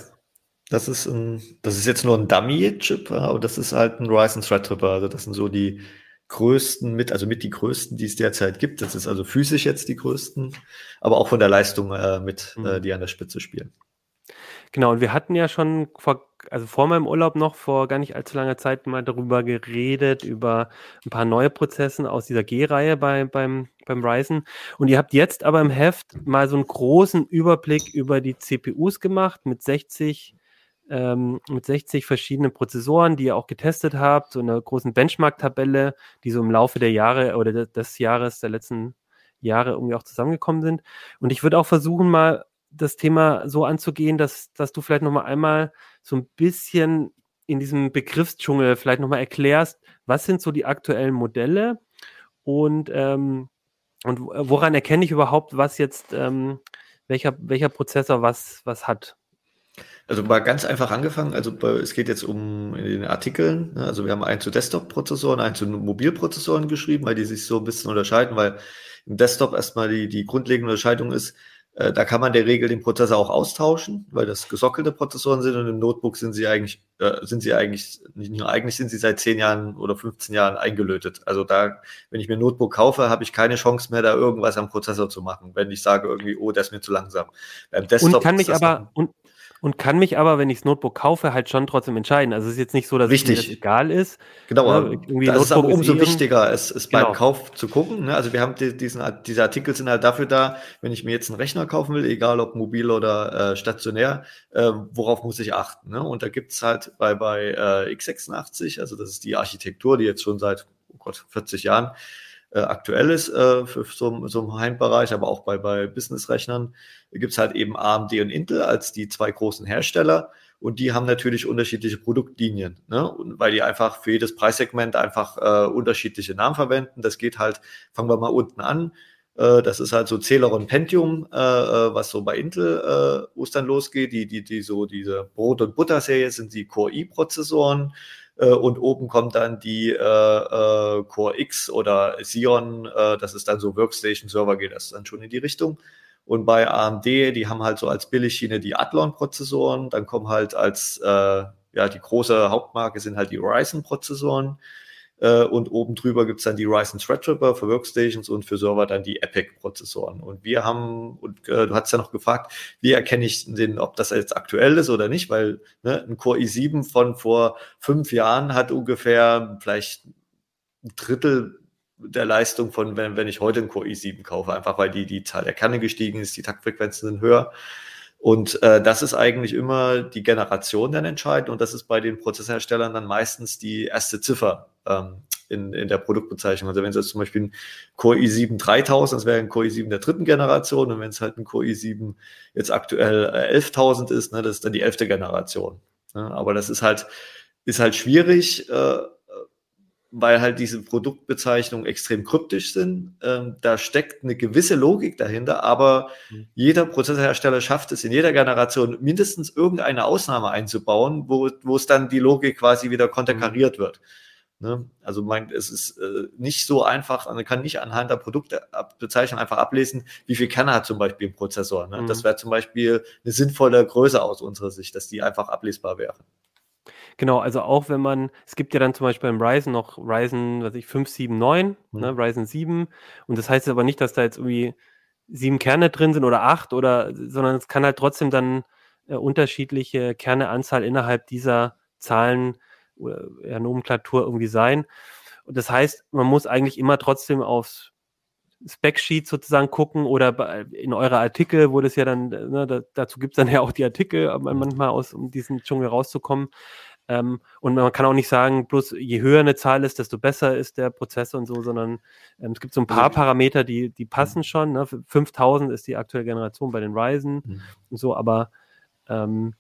Das ist, ein, das ist jetzt nur ein Dummy-Chip, aber das ist halt ein Ryzen Threadripper. Also das sind so die größten mit, also mit die größten, die es derzeit gibt. Das ist also physisch jetzt die größten, aber auch von der Leistung äh, mit, Mhm. äh, die an der Spitze spielen. Genau, und wir hatten ja schon vor, also vor meinem Urlaub noch vor gar nicht allzu langer Zeit mal darüber geredet, über ein paar neue Prozessen aus dieser G-Reihe bei, beim, beim Ryzen. Und ihr habt jetzt aber im Heft mal so einen großen Überblick über die CPUs gemacht mit 60, ähm, mit 60 verschiedenen Prozessoren, die ihr auch getestet habt, so einer großen Benchmark-Tabelle, die so im Laufe der Jahre oder de- des Jahres, der letzten Jahre irgendwie auch zusammengekommen sind. Und ich würde auch versuchen, mal das Thema so anzugehen, dass, dass du vielleicht nochmal einmal so ein bisschen in diesem Begriffsdschungel vielleicht nochmal erklärst, was sind so die aktuellen Modelle und, ähm, und woran erkenne ich überhaupt, was jetzt, ähm, welcher, welcher Prozessor was, was hat? Also mal ganz einfach angefangen. Also es geht jetzt um in den Artikeln. Ne? Also wir haben einen zu Desktop-Prozessoren, einen zu Mobilprozessoren geschrieben, weil die sich so ein bisschen unterscheiden, weil im Desktop erstmal die, die grundlegende Unterscheidung ist, äh, da kann man der Regel den Prozessor auch austauschen, weil das gesockelte Prozessoren sind und im Notebook sind sie eigentlich, äh, sind sie eigentlich, nicht nur eigentlich sind sie seit 10 Jahren oder 15 Jahren eingelötet. Also da, wenn ich mir ein Notebook kaufe, habe ich keine Chance mehr, da irgendwas am Prozessor zu machen, wenn ich sage irgendwie, oh, der ist mir zu langsam. Beim Desktop Und kann mich aber, und, und kann mich aber, wenn ich das Notebook kaufe, halt schon trotzdem entscheiden. Also es ist jetzt nicht so, dass Richtig. mir das egal ist. Genau, aber irgendwie da ist es aber Notebook ist umso eh wichtiger, es, es Genau. beim Kauf zu gucken. Ne? Also wir haben die, diesen, diese Artikel sind halt dafür da, wenn ich mir jetzt einen Rechner kaufen will, egal ob mobil oder äh, stationär, äh, worauf muss ich achten? Ne? Und da gibt's halt bei, bei äh, x86, also das ist die Architektur, die jetzt schon seit oh Gott, 40 Jahren äh, aktuell ist äh, für so, so einen Heimbereich, aber auch bei, bei Business-Rechnern, gibt's halt eben AMD und Intel als die zwei großen Hersteller. Und die haben natürlich unterschiedliche Produktlinien, ne? Und weil die einfach für jedes Preissegment einfach äh, unterschiedliche Namen verwenden. Das geht halt, fangen wir mal unten an. Äh, das ist halt so Celeron Pentium, äh, äh, was so bei Intel äh, es dann losgeht. Die, die, die so diese Brot- und Butter-Serie sind die Core i-Prozessoren. Äh, und oben kommt dann die äh, äh, Core X oder Xeon, äh, das ist dann so Workstation-Server, geht das dann schon in die Richtung. Und bei AMD, die haben halt so als Billigschiene die Athlon-Prozessoren, dann kommen halt als, äh, ja, die große Hauptmarke sind halt die Ryzen-Prozessoren. Äh, und oben drüber gibt's dann die Ryzen Threadripper für Workstations und für Server dann die Epic-Prozessoren. Und wir haben, und äh, du hast ja noch gefragt, wie erkenne ich den, ob das jetzt aktuell ist oder nicht, weil ne, ein Core i7 von vor fünf Jahren hat ungefähr vielleicht ein Drittel der Leistung von, wenn, wenn ich heute einen Core i7 kaufe, einfach weil die, die Zahl der Kerne gestiegen ist, die Taktfrequenzen sind höher. Und äh, das ist eigentlich immer die Generation dann entscheidend und das ist bei den Prozessherstellern dann meistens die erste Ziffer ähm, in, in der Produktbezeichnung. Also wenn es jetzt zum Beispiel ein Core i7 3000, das wäre ein Core i7 der dritten Generation und wenn es halt ein Core i7 jetzt aktuell äh, 11.000 ist, ne, das ist dann die elfte Generation. Ne? Aber das ist halt, ist halt schwierig, äh, weil halt diese Produktbezeichnungen extrem kryptisch sind. Ähm, da steckt eine gewisse Logik dahinter, aber mhm. jeder Prozessorhersteller schafft es in jeder Generation mindestens irgendeine Ausnahme einzubauen, wo, wo es dann die Logik quasi wieder konterkariert mhm. wird. Ne? Also mein, es ist äh, nicht so einfach, man kann nicht anhand der Produktbezeichnung einfach ablesen, wie viel Kerne hat zum Beispiel ein Prozessor. Ne? Mhm. Das wäre zum Beispiel eine sinnvolle Größe aus unserer Sicht, dass die einfach ablesbar wäre. Genau, also auch wenn man, es gibt ja dann zum Beispiel beim Ryzen noch Ryzen, was ich, 579, mhm. ne, Ryzen 7. Und das heißt aber nicht, dass da jetzt irgendwie sieben Kerne drin sind oder acht oder, sondern es kann halt trotzdem dann äh, unterschiedliche Kerneanzahl innerhalb dieser Zahlen oder ja, Nomenklatur irgendwie sein. Und das heißt, man muss eigentlich immer trotzdem aufs Spec-Sheet sozusagen gucken oder in eure Artikel, wo das ja dann, ne, da, dazu gibt es dann ja auch die Artikel, manchmal aus, um diesen Dschungel rauszukommen. Ähm, und man kann auch nicht sagen, bloß je höher eine Zahl ist, desto besser ist der Prozessor und so, sondern ähm, es gibt so ein paar Parameter, die, die passen schon. Ne? 5000 ist die aktuelle Generation bei den Ryzen mhm. und so, aber ähm,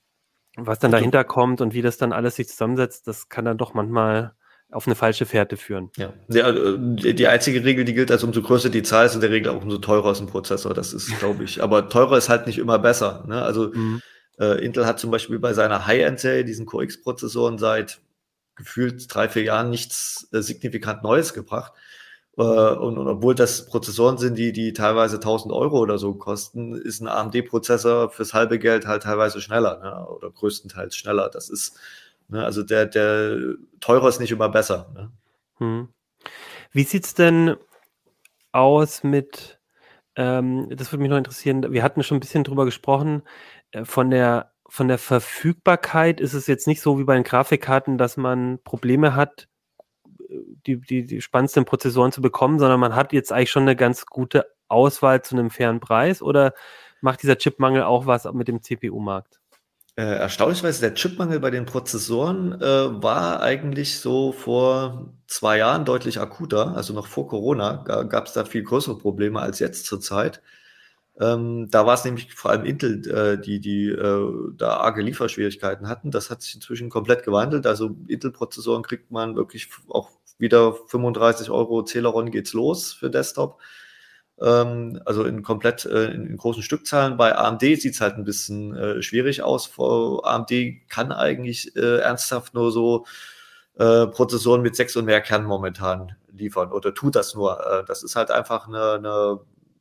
was dann dahinter kommt und wie das dann alles sich zusammensetzt, das kann dann doch manchmal auf eine falsche Fährte führen. Ja, die, die einzige Regel, die gilt, also umso größer die Zahl ist in der Regel auch umso teurer ist ein Prozessor. Das ist, [laughs] glaube ich. Aber teurer ist halt nicht immer besser. Ne? Also mhm. Äh, Intel hat zum Beispiel bei seiner High-End-Serie, diesen Core X-Prozessoren, seit gefühlt drei, vier Jahren nichts äh, signifikant Neues gebracht. Äh, und, und, obwohl das Prozessoren sind, die, die teilweise 1000 Euro oder so kosten, ist ein AMD-Prozessor fürs halbe Geld halt teilweise schneller ne? oder größtenteils schneller. Das ist, ne? also der, der teurer ist nicht immer besser. Ne? Hm. Wie sieht's denn aus mit, ähm, das würde mich noch interessieren, wir hatten schon ein bisschen drüber gesprochen, von der von der Verfügbarkeit ist es jetzt nicht so wie bei den Grafikkarten, dass man Probleme hat, die, die, die spannendsten Prozessoren zu bekommen, sondern man hat jetzt eigentlich schon eine ganz gute Auswahl zu einem fairen Preis oder macht dieser Chipmangel auch was mit dem CPU-Markt? Äh, erstaunlicherweise, der Chipmangel bei den Prozessoren äh, war eigentlich so vor zwei Jahren deutlich akuter. Also noch vor Corona gab es da viel größere Probleme als jetzt zurzeit. Ähm, da war es nämlich vor allem Intel, äh, die, die äh, da arge Lieferschwierigkeiten hatten. Das hat sich inzwischen komplett gewandelt. Also Intel-Prozessoren kriegt man wirklich auch wieder 35 Euro Celeron geht's los für Desktop. Ähm, also in komplett äh, in, in, großen Stückzahlen. Bei AMD sieht's halt ein bisschen äh, schwierig aus. Vor AMD kann eigentlich äh, ernsthaft nur so äh, Prozessoren mit sechs und mehr Kernen momentan liefern oder tut das nur. Das ist halt einfach eine, eine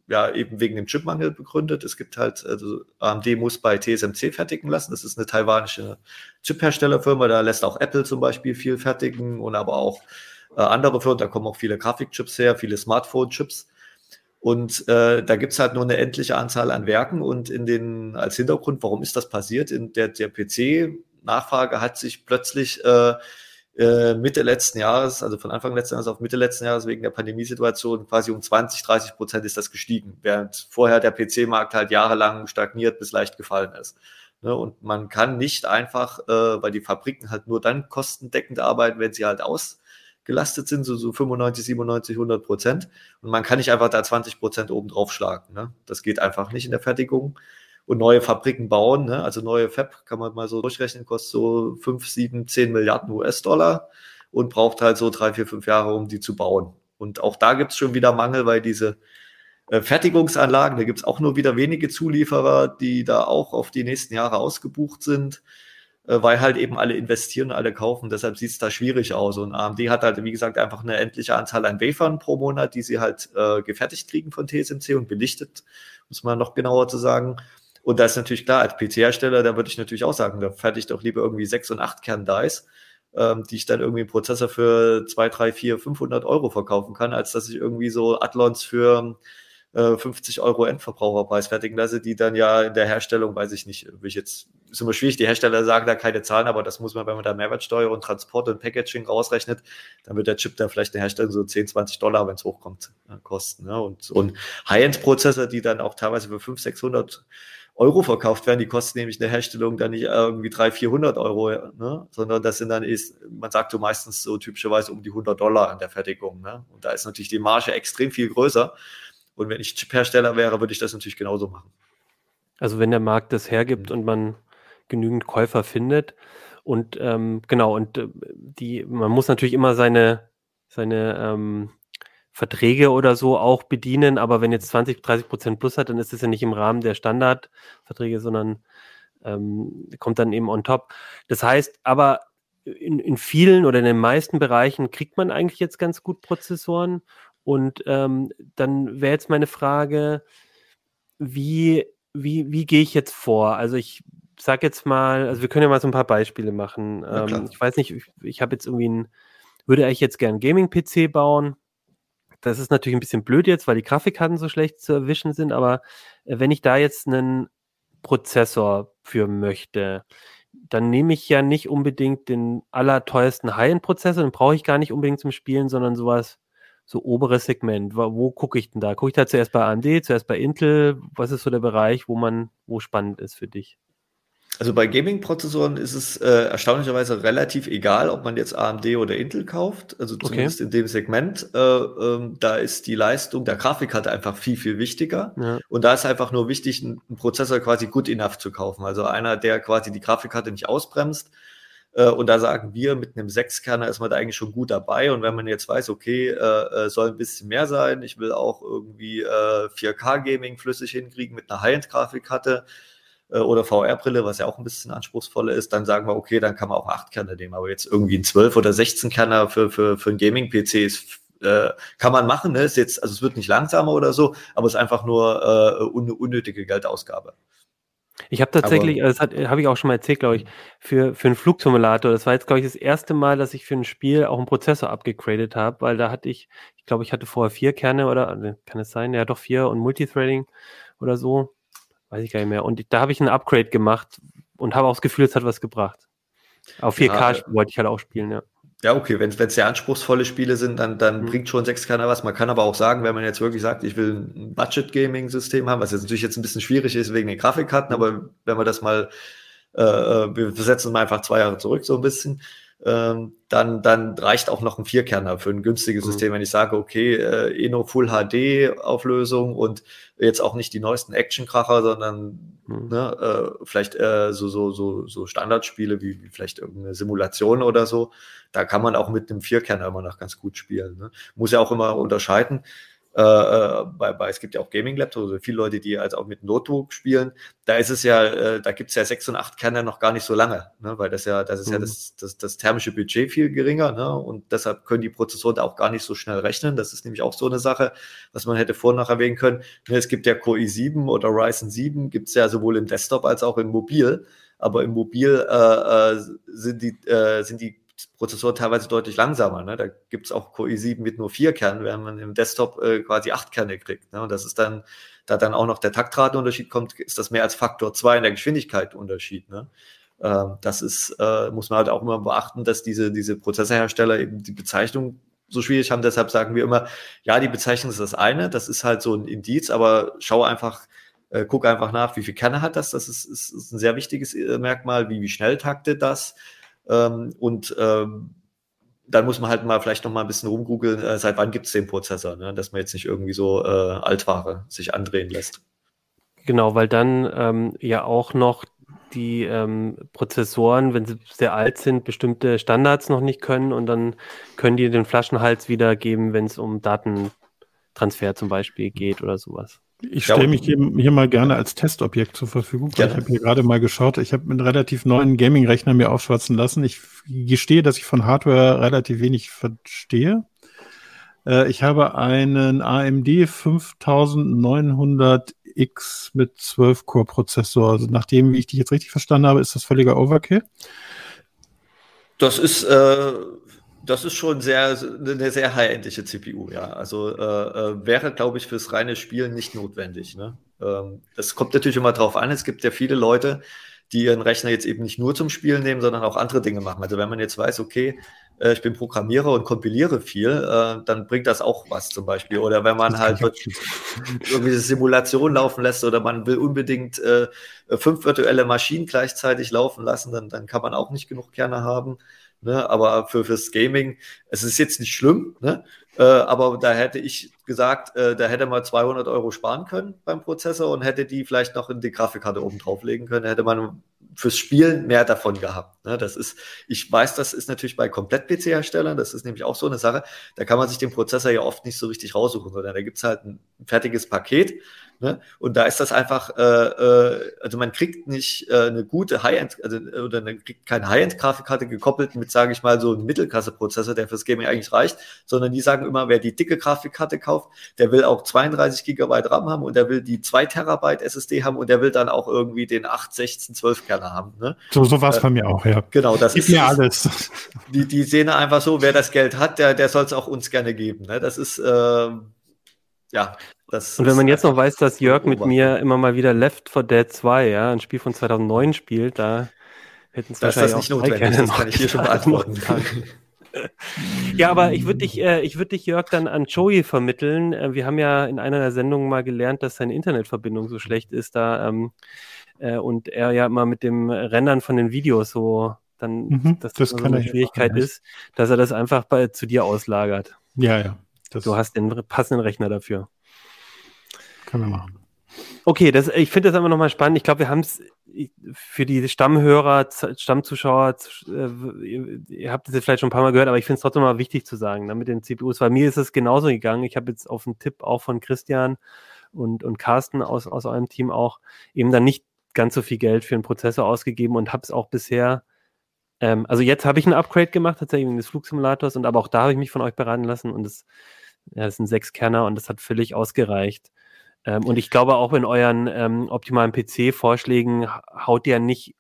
ja eben wegen dem Chipmangel begründet. Es gibt halt, also AMD muss bei TSMC fertigen lassen. Das ist eine taiwanische Chipherstellerfirma. Da lässt auch Apple zum Beispiel viel fertigen und aber auch äh, andere Firmen. Da kommen auch viele Grafikchips her, viele Smartphone-Chips. Und äh, da gibt's halt nur eine endliche Anzahl an Werken. Und in den als Hintergrund, warum ist das passiert? In der, der PC-Nachfrage hat sich plötzlich äh, äh, Mitte letzten Jahres, also von Anfang letzten Jahres auf Mitte letzten Jahres wegen der Pandemiesituation quasi um 20, 30 Prozent ist das gestiegen, während vorher der PC-Markt halt jahrelang stagniert bis leicht gefallen ist. Ne, und man kann nicht einfach, äh, weil die Fabriken halt nur dann kostendeckend arbeiten, wenn sie halt ausgelastet sind, so, so 95, 97, 100 Prozent. Und man kann nicht einfach da 20 Prozent oben drauf schlagen. Ne? Das geht einfach nicht in der Fertigung und neue Fabriken bauen. Ne? Also neue Fab kann man mal so durchrechnen, kostet so 5, 7, 10 Milliarden US-Dollar und braucht halt so drei, vier, fünf Jahre, um die zu bauen. Und auch da gibt es schon wieder Mangel, weil diese äh, Fertigungsanlagen, da gibt es auch nur wieder wenige Zulieferer, die da auch auf die nächsten Jahre ausgebucht sind. äh, weil halt eben alle investieren, alle kaufen. Deshalb sieht es da schwierig aus. Und AMD hat halt, wie gesagt, einfach eine endliche Anzahl an Wafern pro Monat, die sie halt äh, gefertigt kriegen von TSMC und belichtet, muss man noch genauer zu sagen. Und da ist natürlich klar, als PC-Hersteller, da würde ich natürlich auch sagen, da fertige ich doch lieber irgendwie 6 und 8 Kern-Dice, ähm, die ich dann irgendwie einen Prozessor für 2, 3, 4, 500 Euro verkaufen kann, als dass ich irgendwie so Athlons für 50 äh, Euro Endverbraucherpreis fertigen lasse, die dann ja in der Herstellung, weiß ich nicht, will ich jetzt, ist immer schwierig, die Hersteller sagen da keine Zahlen, aber das muss man, wenn man da Mehrwertsteuer und Transport und Packaging rausrechnet, dann wird der Chip da vielleicht eine Herstellung so 10, 20 Dollar, wenn es hochkommt, äh, kosten. Ne? Und, und High-End-Prozessor, die dann auch teilweise für 500, 600 Euro verkauft werden, die kosten nämlich eine Herstellung dann nicht irgendwie 300, 400 Euro, ne? sondern das sind dann ist, man sagt so meistens so typischerweise um die 100 Dollar an der Fertigung. Ne? Und da ist natürlich die Marge extrem viel größer. Und wenn ich Chip-Hersteller wäre, würde ich das natürlich genauso machen. Also wenn der Markt das hergibt und man genügend Käufer findet. Und ähm, genau, und äh, die, man muss natürlich immer seine, seine ähm, Verträge oder so auch bedienen, aber wenn jetzt 20, 30 Prozent plus hat, dann ist es ja nicht im Rahmen der Standardverträge, sondern ähm, kommt dann eben on top. Das heißt, aber in, in vielen oder in den meisten Bereichen kriegt man eigentlich jetzt ganz gut Prozessoren und ähm, dann wäre jetzt meine Frage, wie, wie, wie gehe ich jetzt vor? Also ich sage jetzt mal, also wir können ja mal so ein paar Beispiele machen. Ähm, ich weiß nicht, ich, ich habe jetzt irgendwie ein, würde eigentlich jetzt gern Gaming-PC bauen. Das ist natürlich ein bisschen blöd jetzt, weil die Grafikkarten so schlecht zu erwischen sind, aber äh, wenn ich da jetzt einen Prozessor für möchte, dann nehme ich ja nicht unbedingt den allerteuersten High-End-Prozessor, den brauche ich gar nicht unbedingt zum Spielen, sondern sowas so oberes Segment. Wo, wo gucke ich denn da? Gucke ich da zuerst bei AMD, zuerst bei Intel? Was ist so der Bereich, wo man, wo spannend ist für dich? Also bei Gaming-Prozessoren ist es äh, erstaunlicherweise relativ egal, ob man jetzt AMD oder Intel kauft. Also zumindest okay. in dem Segment. Äh, ähm, da ist die Leistung der Grafikkarte einfach viel, viel wichtiger. Ja. Und da ist einfach nur wichtig, einen, einen Prozessor quasi good enough zu kaufen. Also einer, der quasi die Grafikkarte nicht ausbremst, äh, und da sagen wir, mit einem Sechskerner ist man da eigentlich schon gut dabei. Und wenn man jetzt weiß, okay, äh, äh soll ein bisschen mehr sein, ich will auch irgendwie äh, 4K-Gaming flüssig hinkriegen mit einer High-End-Grafikkarte äh, oder VR-Brille, was ja auch ein bisschen anspruchsvoller ist, dann sagen wir, okay, dann kann man auch 8 Kerner nehmen. Aber jetzt irgendwie ein 12 oder 16 Kerner für, für, für ein Gaming-PC ist äh, kann man machen, ne? Ist jetzt, also es wird nicht langsamer oder so, aber es ist einfach nur äh, unnötige Geldausgabe. Ich habe tatsächlich, also das habe ich auch schon mal erzählt, glaube ich, für, für einen Flugsimulator. Das war jetzt, glaube ich, das erste Mal, dass ich für ein Spiel auch einen Prozessor abgegradet habe, weil da hatte ich, ich glaube, ich hatte vorher vier Kerne oder äh, kann es sein? Ja, doch vier und Multithreading oder so. Weiß ich gar nicht mehr. Und da habe ich ein Upgrade gemacht und habe auch das Gefühl, es hat was gebracht. Auf 4K ja, wollte ich halt auch spielen, ja. Ja, okay, wenn es sehr anspruchsvolle Spiele sind, dann, dann mhm. bringt schon 6 keiner was. Man kann aber auch sagen, wenn man jetzt wirklich sagt, ich will ein Budget-Gaming-System haben, was jetzt natürlich jetzt ein bisschen schwierig ist wegen den Grafikkarten, mhm. aber wenn wir das mal, äh, äh wir setzen mal einfach zwei Jahre zurück so ein bisschen, dann, dann reicht auch noch ein Vierkerner für ein günstiges mhm. System. Wenn ich sage, okay, äh, Eno Full HD Auflösung und jetzt auch nicht die neuesten Action-Kracher, sondern mhm. ne, äh, vielleicht äh, so, so, so, so Standardspiele wie, wie vielleicht irgendeine Simulation oder so, da kann man auch mit einem Vierkerner immer noch ganz gut spielen. Ne? Muss ja auch immer unterscheiden. Äh, äh, bei, bei, es gibt ja auch Gaming-Laptops, also viele Leute, die also auch mit Notebook spielen, da ist es ja, äh, da gibt es ja sechs und acht Kerne noch gar nicht so lange, ne? weil das ja, das ist mhm. ja das, das, das thermische Budget viel geringer, ne? Und deshalb können die Prozessoren da auch gar nicht so schnell rechnen. Das ist nämlich auch so eine Sache, was man hätte vorher noch erwähnen können. Ne, es gibt ja Core i7 oder Ryzen 7, gibt es ja sowohl im Desktop als auch im Mobil. Aber im Mobil äh, äh, sind die, äh, sind die Prozessor teilweise deutlich langsamer. Ne? Da gibt es auch Core i7 mit nur vier Kernen, während man im Desktop äh, quasi acht Kerne kriegt. Ne? Und das ist dann, da dann auch noch der Taktratenunterschied kommt, ist das mehr als Faktor zwei in der Geschwindigkeit Unterschied. Ne? Ähm, das ist, äh, muss man halt auch immer beachten, dass diese, diese Prozessorhersteller eben die Bezeichnung so schwierig haben. Deshalb sagen wir immer, ja, die Bezeichnung ist das eine, das ist halt so ein Indiz, aber schau einfach, äh, guck einfach nach, wie viel Kerne hat das. Das ist, ist, ist ein sehr wichtiges äh, Merkmal, wie, wie schnell taktet das. Ähm, und ähm, dann muss man halt mal vielleicht noch mal ein bisschen rumgoogeln, äh, seit wann gibt es den Prozessor, ne? dass man jetzt nicht irgendwie so äh, Altware sich andrehen lässt. Genau, weil dann ähm, ja auch noch die ähm, Prozessoren, wenn sie sehr alt sind, bestimmte Standards noch nicht können und dann können die den Flaschenhals wiedergeben, wenn es um Datentransfer zum Beispiel geht oder sowas. Ich stelle mich hier, hier, mal gerne als Testobjekt zur Verfügung. Weil ich habe hier gerade mal geschaut. Ich habe einen relativ neuen Gaming-Rechner mir aufschwatzen lassen. Ich gestehe, dass ich von Hardware relativ wenig verstehe. Äh, ich habe einen AMD 5900X mit 12-Core-Prozessor. Also nach dem, wie ich dich jetzt richtig verstanden habe, ist das völliger Overkill. Das ist äh, das ist schon sehr, eine sehr high-endliche CPU, ja. Also äh, äh, wäre, glaube ich, fürs reine Spielen nicht notwendig. Ne? Ähm, das kommt natürlich immer drauf an. Es gibt ja viele Leute, die ihren Rechner jetzt eben nicht nur zum Spielen nehmen, sondern auch andere Dinge machen. Also wenn man jetzt weiß, okay, äh, ich bin Programmierer und kompiliere viel, äh, dann bringt das auch was zum Beispiel. Oder wenn man halt [laughs] irgendwie eine Simulation laufen lässt oder man will unbedingt äh, fünf virtuelle Maschinen gleichzeitig laufen lassen, dann, dann kann man auch nicht genug Kerne haben. Ne? Aber für fürs Gaming, es ist jetzt nicht schlimm, ne? Äh, aber da hätte ich gesagt, äh, da hätte man 200 Euro sparen können beim Prozessor und hätte die vielleicht noch in die Grafikkarte oben drauflegen können. Hätte man fürs Spielen mehr davon gehabt. Ne? Das ist, ich weiß, das ist natürlich bei Komplett-PC-Herstellern, das ist nämlich auch so eine Sache, da kann man sich den Prozessor ja oft nicht so richtig raussuchen, sondern da gibt's halt ein fertiges Paket Ne? Und da ist das einfach, äh, äh, also man kriegt nicht äh, eine gute High-End, also, oder man kriegt keine High-End-Grafikkarte gekoppelt mit, sage ich mal, so einem Mittelklasse-Prozessor, der fürs Gaming eigentlich reicht, sondern die sagen immer, wer die dicke Grafikkarte kauft, der will auch 32 Gigabyte RAM haben und der will die 2 Terabyte SSD haben und der will dann auch irgendwie den 8, 16, 12 Kerner haben. Ne? So, so war es äh, bei mir auch, ja. Genau, das Gib ist mir alles. Die, die sehen einfach so, wer das Geld hat, der, der soll es auch uns gerne geben. Ne? Das ist äh, ja, das und wenn man jetzt noch weiß, dass Jörg mit mir immer mal wieder Left 4 Dead 2, ja, ein Spiel von 2009 spielt, da hätten es wahrscheinlich das nicht auch notwendig, das kann ich hier schon beantworten. [laughs] ja, aber ich würde dich, äh, ich würde dich, Jörg, dann an Joey vermitteln. Äh, wir haben ja in einer der Sendungen mal gelernt, dass seine Internetverbindung so schlecht ist da ähm, äh, und er ja immer mit dem Rendern von den Videos so dann, mhm, dass das, das eine Schwierigkeit ist, dass er das einfach bei, zu dir auslagert. Ja, ja. Du hast den passenden Rechner dafür. Können wir machen. Okay, das, ich finde das einfach nochmal spannend. Ich glaube, wir haben es für die Stammhörer, Stammzuschauer, äh, ihr habt es jetzt vielleicht schon ein paar Mal gehört, aber ich finde es trotzdem mal wichtig zu sagen, ne, mit den CPUs, weil mir ist es genauso gegangen. Ich habe jetzt auf einen Tipp auch von Christian und, und Carsten aus, aus eurem Team auch eben dann nicht ganz so viel Geld für einen Prozessor ausgegeben und habe es auch bisher, ähm, also jetzt habe ich ein Upgrade gemacht, tatsächlich wegen des Flugsimulators, und aber auch da habe ich mich von euch beraten lassen und das, ja, das sind sechs Kerner und das hat völlig ausgereicht. Ähm, und ich glaube auch in euren ähm, optimalen PC-Vorschlägen haut ihr nicht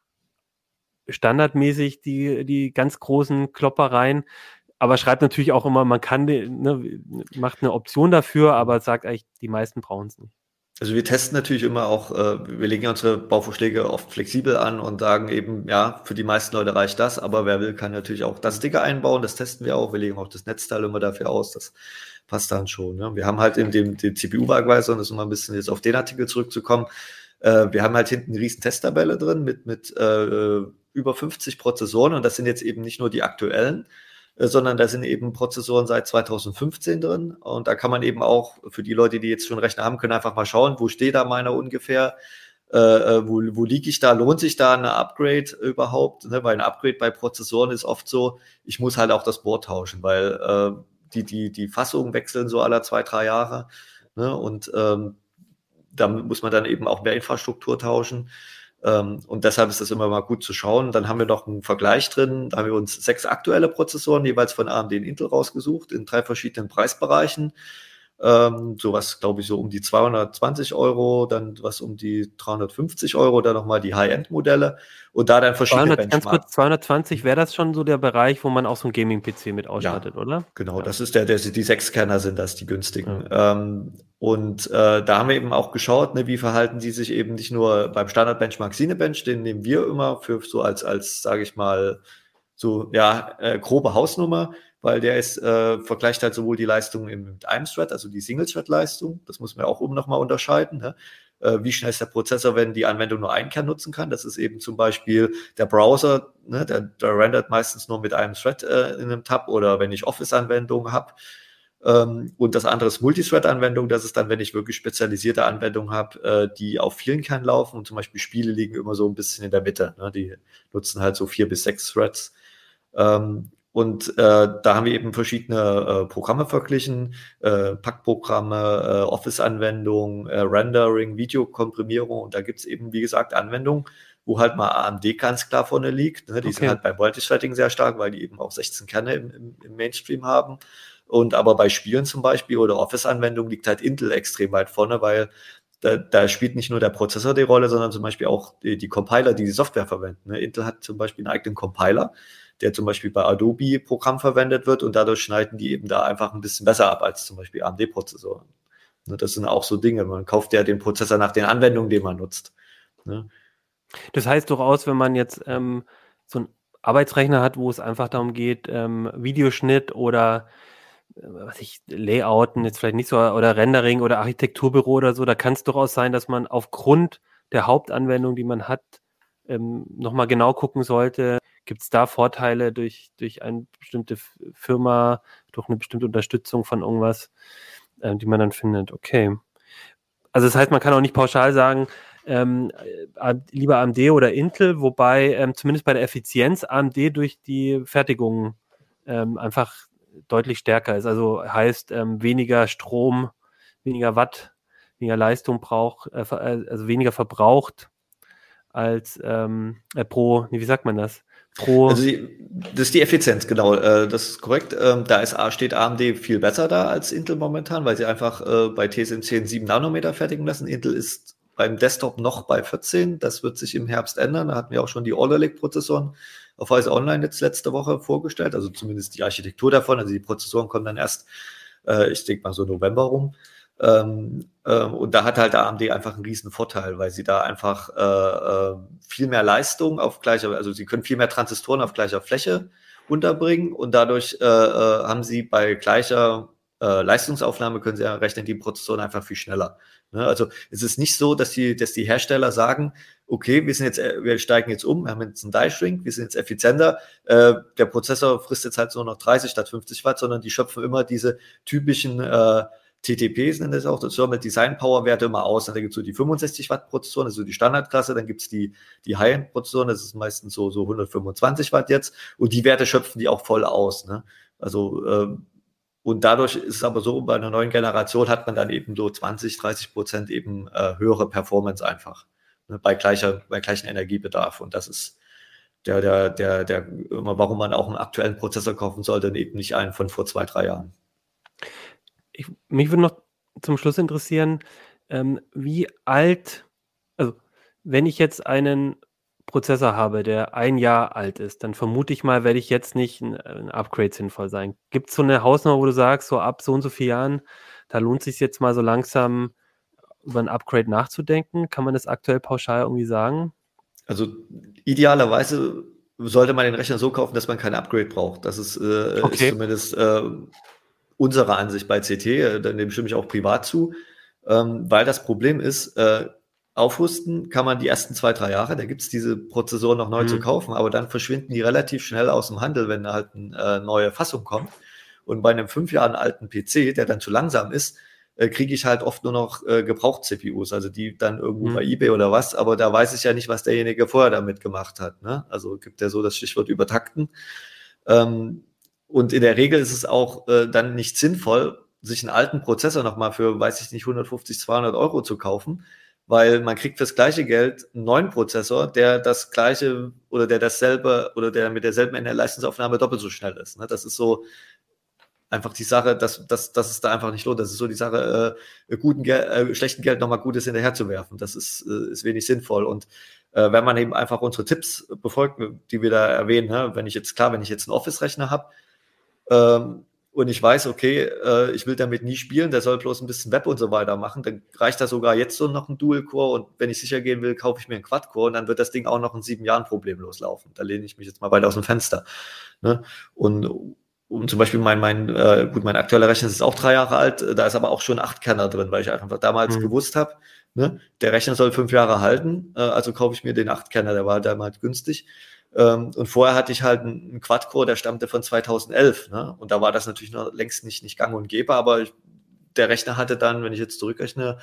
standardmäßig die, die ganz großen Klopper rein, aber schreibt natürlich auch immer, man kann, ne, macht eine Option dafür, aber sagt eigentlich, die meisten brauchen es nicht. Also wir testen natürlich immer auch, äh, wir legen unsere Bauvorschläge oft flexibel an und sagen eben, ja, für die meisten Leute reicht das, aber wer will, kann natürlich auch das Sticker einbauen, das testen wir auch, wir legen auch das Netzteil immer dafür aus, das passt dann schon. Ne? Wir haben halt in dem, dem CPU-Wagweiser, um das mal ein bisschen jetzt auf den Artikel zurückzukommen, äh, wir haben halt hinten eine riesen Testtabelle drin mit, mit äh, über 50 Prozessoren und das sind jetzt eben nicht nur die aktuellen, sondern da sind eben Prozessoren seit 2015 drin und da kann man eben auch für die Leute, die jetzt schon Rechner haben, können einfach mal schauen, wo steht da meiner ungefähr, äh, äh wo, wo liege ich da, lohnt sich da eine Upgrade überhaupt, ne? weil ein Upgrade bei Prozessoren ist oft so, ich muss halt auch das Board tauschen, weil äh, die, die, die Fassungen wechseln so alle zwei, drei Jahre. Ne? Und ähm, da muss man dann eben auch mehr Infrastruktur tauschen. Ähm, und deshalb ist das immer mal gut zu schauen. Dann haben wir noch einen Vergleich drin. Da haben wir uns sechs aktuelle Prozessoren jeweils von AMD und Intel rausgesucht in drei verschiedenen Preisbereichen. Ähm, sowas, glaube ich, so um die 220 Euro, dann was um die 350 Euro, dann nochmal die High-End-Modelle und da dann verschiedene 200, Ganz kurz, 220 wäre das schon so der Bereich, wo man auch so ein Gaming-PC mit ausstattet, ja, oder? Genau, ja. das ist der, der, die Sechskerner sind das, die günstigen. Ja. Ähm, und äh, da haben wir eben auch geschaut, ne, wie verhalten die sich eben nicht nur beim Standard-Benchmark Cinebench, den nehmen wir immer für so als, als sage ich mal, so ja, äh, grobe Hausnummer, weil der ist, äh, vergleicht halt sowohl die Leistung mit einem Thread, also die Single-Thread-Leistung, das muss man auch oben nochmal unterscheiden, ne? äh, wie schnell ist der Prozessor, wenn die Anwendung nur einen Kern nutzen kann. Das ist eben zum Beispiel der Browser, ne? der, der rendert meistens nur mit einem Thread äh, in einem Tab oder wenn ich Office-Anwendungen habe. Ähm, und das andere ist Multithread-Anwendung. Das ist dann, wenn ich wirklich spezialisierte Anwendungen habe, äh, die auf vielen Kernen laufen. Und zum Beispiel Spiele liegen immer so ein bisschen in der Mitte. Ne? Die nutzen halt so vier bis sechs Threads. Und äh, da haben wir eben verschiedene äh, Programme verglichen, äh, Packprogramme, äh, Office-Anwendungen, äh, Rendering, Videokomprimierung. Und da gibt's eben, wie gesagt, Anwendungen, wo halt mal AMD ganz klar vorne liegt. Ne? Die okay. sind halt bei Multithreading sehr stark, weil die eben auch 16 Kerne im, im, im Mainstream haben. Und aber bei Spielen zum Beispiel oder Office-Anwendungen liegt halt Intel extrem weit vorne, weil da, da spielt nicht nur der Prozessor die Rolle, sondern zum Beispiel auch die, die Compiler, die die Software verwenden. Ne? Intel hat zum Beispiel einen eigenen Compiler, der zum Beispiel bei Adobe Programm verwendet wird und dadurch schneiden die eben da einfach ein bisschen besser ab als zum Beispiel AMD-Prozessoren. Ne, das sind auch so Dinge. Man kauft ja den Prozessor nach den Anwendungen, die man nutzt. Ne? Das heißt durchaus, wenn man jetzt ähm, so einen Arbeitsrechner hat, wo es einfach darum geht, ähm, Videoschnitt oder äh, was ich, Layouten, jetzt vielleicht nicht so, oder Rendering oder Architekturbüro oder so, da kann es durchaus sein, dass man aufgrund der Hauptanwendung, die man hat, ähm, nochmal genau gucken sollte, Gibt es da Vorteile durch, durch eine bestimmte Firma, durch eine bestimmte Unterstützung von irgendwas, äh, die man dann findet? Okay. Also das heißt, man kann auch nicht pauschal sagen, ähm, äh, lieber AMD oder Intel, wobei ähm, zumindest bei der Effizienz AMD durch die Fertigung ähm, einfach deutlich stärker ist. Also heißt ähm, weniger Strom, weniger Watt, weniger Leistung braucht, äh, äh also weniger verbraucht als ähm, äh, pro, wie sagt man das? Pro. Also die, das ist die Effizienz, genau. Äh, das ist korrekt. Ähm, da ist, steht AMD viel besser da als Intel momentan, weil sie einfach äh, bei TSMC 7 Nanometer fertigen lassen. Intel ist beim Desktop noch bei 14. Das wird sich im Herbst ändern. Da hatten wir auch schon die Alder Lake Prozessoren auf Weise Online jetzt letzte Woche vorgestellt. Also zumindest die Architektur davon. Also die Prozessoren kommen dann erst, äh, ich denke mal so November rum. Ähm, ähm, und da hat halt AMD einfach einen riesen Vorteil, weil sie da einfach äh, äh, viel mehr Leistung auf gleicher, also sie können viel mehr Transistoren auf gleicher Fläche unterbringen und dadurch äh, äh, haben sie bei gleicher äh, Leistungsaufnahme können sie ja rechnen die Prozessoren einfach viel schneller. Ne? Also es ist nicht so, dass die, dass die Hersteller sagen, okay, wir sind jetzt, äh, wir steigen jetzt um, wir haben jetzt einen Die Shrink, wir sind jetzt effizienter, äh, der Prozessor frisst jetzt halt nur noch 30 statt 50 Watt, sondern die schöpfen immer diese typischen äh, TTPs nennt es auch, das Thermal Design Power Werte immer aus. Dann gibt es so die 65 Watt Prozessoren, das ist so die Standardklasse. Dann gibt es die, die High-End Prozessoren, das ist meistens so, so 125 Watt jetzt. Und die Werte schöpfen die auch voll aus. Ne? Also, ähm, und dadurch ist es aber so, bei einer neuen Generation hat man dann eben so 20, 30 Prozent eben äh, höhere Performance einfach. Ne? Bei gleicher, bei gleichen Energiebedarf. Und das ist, der, der, der, der, warum man auch einen aktuellen Prozessor kaufen sollte und eben nicht einen von vor zwei, drei Jahren ich, mich würde noch zum Schluss interessieren, ähm, wie alt, also wenn ich jetzt einen Prozessor habe, der ein Jahr alt ist, dann vermute ich mal, werde ich jetzt nicht ein, ein Upgrade sinnvoll sein. Gibt es so eine Hausnummer, wo du sagst, so ab so und so vielen Jahren, da lohnt es sich jetzt mal so langsam über ein Upgrade nachzudenken? Kann man das aktuell pauschal irgendwie sagen? Also idealerweise sollte man den Rechner so kaufen, dass man kein Upgrade braucht. Das ist, äh, okay. ist zumindest äh, unserer Ansicht bei CT, äh, dem stimme ich auch privat zu, ähm, weil das Problem ist, äh, aufrüsten kann man die ersten zwei, drei Jahre, da gibt es diese Prozessoren noch neu mhm. zu kaufen, aber dann verschwinden die relativ schnell aus dem Handel, wenn da halt eine äh, neue Fassung kommt. Und bei einem fünf Jahren alten PC, der dann zu langsam ist, äh, kriege ich halt oft nur noch äh, Gebraucht-CPUs, also die dann irgendwo mhm. bei eBay oder was, aber da weiß ich ja nicht, was derjenige vorher damit gemacht hat. Ne? Also gibt ja so das Stichwort übertakten. Ähm, und in der Regel ist es auch äh, dann nicht sinnvoll, sich einen alten Prozessor nochmal für, weiß ich nicht, 150, 200 Euro zu kaufen, weil man kriegt fürs gleiche Geld einen neuen Prozessor, der das gleiche oder der dasselbe oder der mit derselben Leistungsaufnahme doppelt so schnell ist. Ne? Das ist so einfach die Sache, dass, dass, dass es da einfach nicht lohnt. Das ist so die Sache, äh, guten Gel äh, schlechten Geld nochmal Gutes hinterherzuwerfen. Das ist, äh, ist wenig sinnvoll. Und äh, wenn man eben einfach unsere Tipps befolgt, die wir da erwähnen, ne? wenn ich jetzt, klar, wenn ich jetzt einen Office-Rechner habe, ähm, und ich weiß, okay, äh, ich will damit nie spielen, der soll bloß ein bisschen Web und so weiter machen, dann reicht da sogar jetzt so noch ein Dual-Core und wenn ich sicher gehen will, kaufe ich mir einen Quad-Core und dann wird das Ding auch noch in sieben Jahren problemlos laufen. Da lehne ich mich jetzt mal weiter aus dem Fenster. Ne? Und und zum Beispiel mein, mein, äh, gut, mein aktueller Rechner ist auch drei Jahre alt, da ist aber auch schon acht Kerner drin, weil ich einfach damals mhm. gewusst habe, ne, der Rechner soll fünf Jahre halten, äh, also kaufe ich mir den acht Kerner, der war damals günstig. Ähm, und vorher hatte ich halt einen Quad-Core, der stammte von 2011. Ne? Und da war das natürlich noch längst nicht, nicht gang und gäbe, aber ich, der Rechner hatte dann, wenn ich jetzt zurückrechne,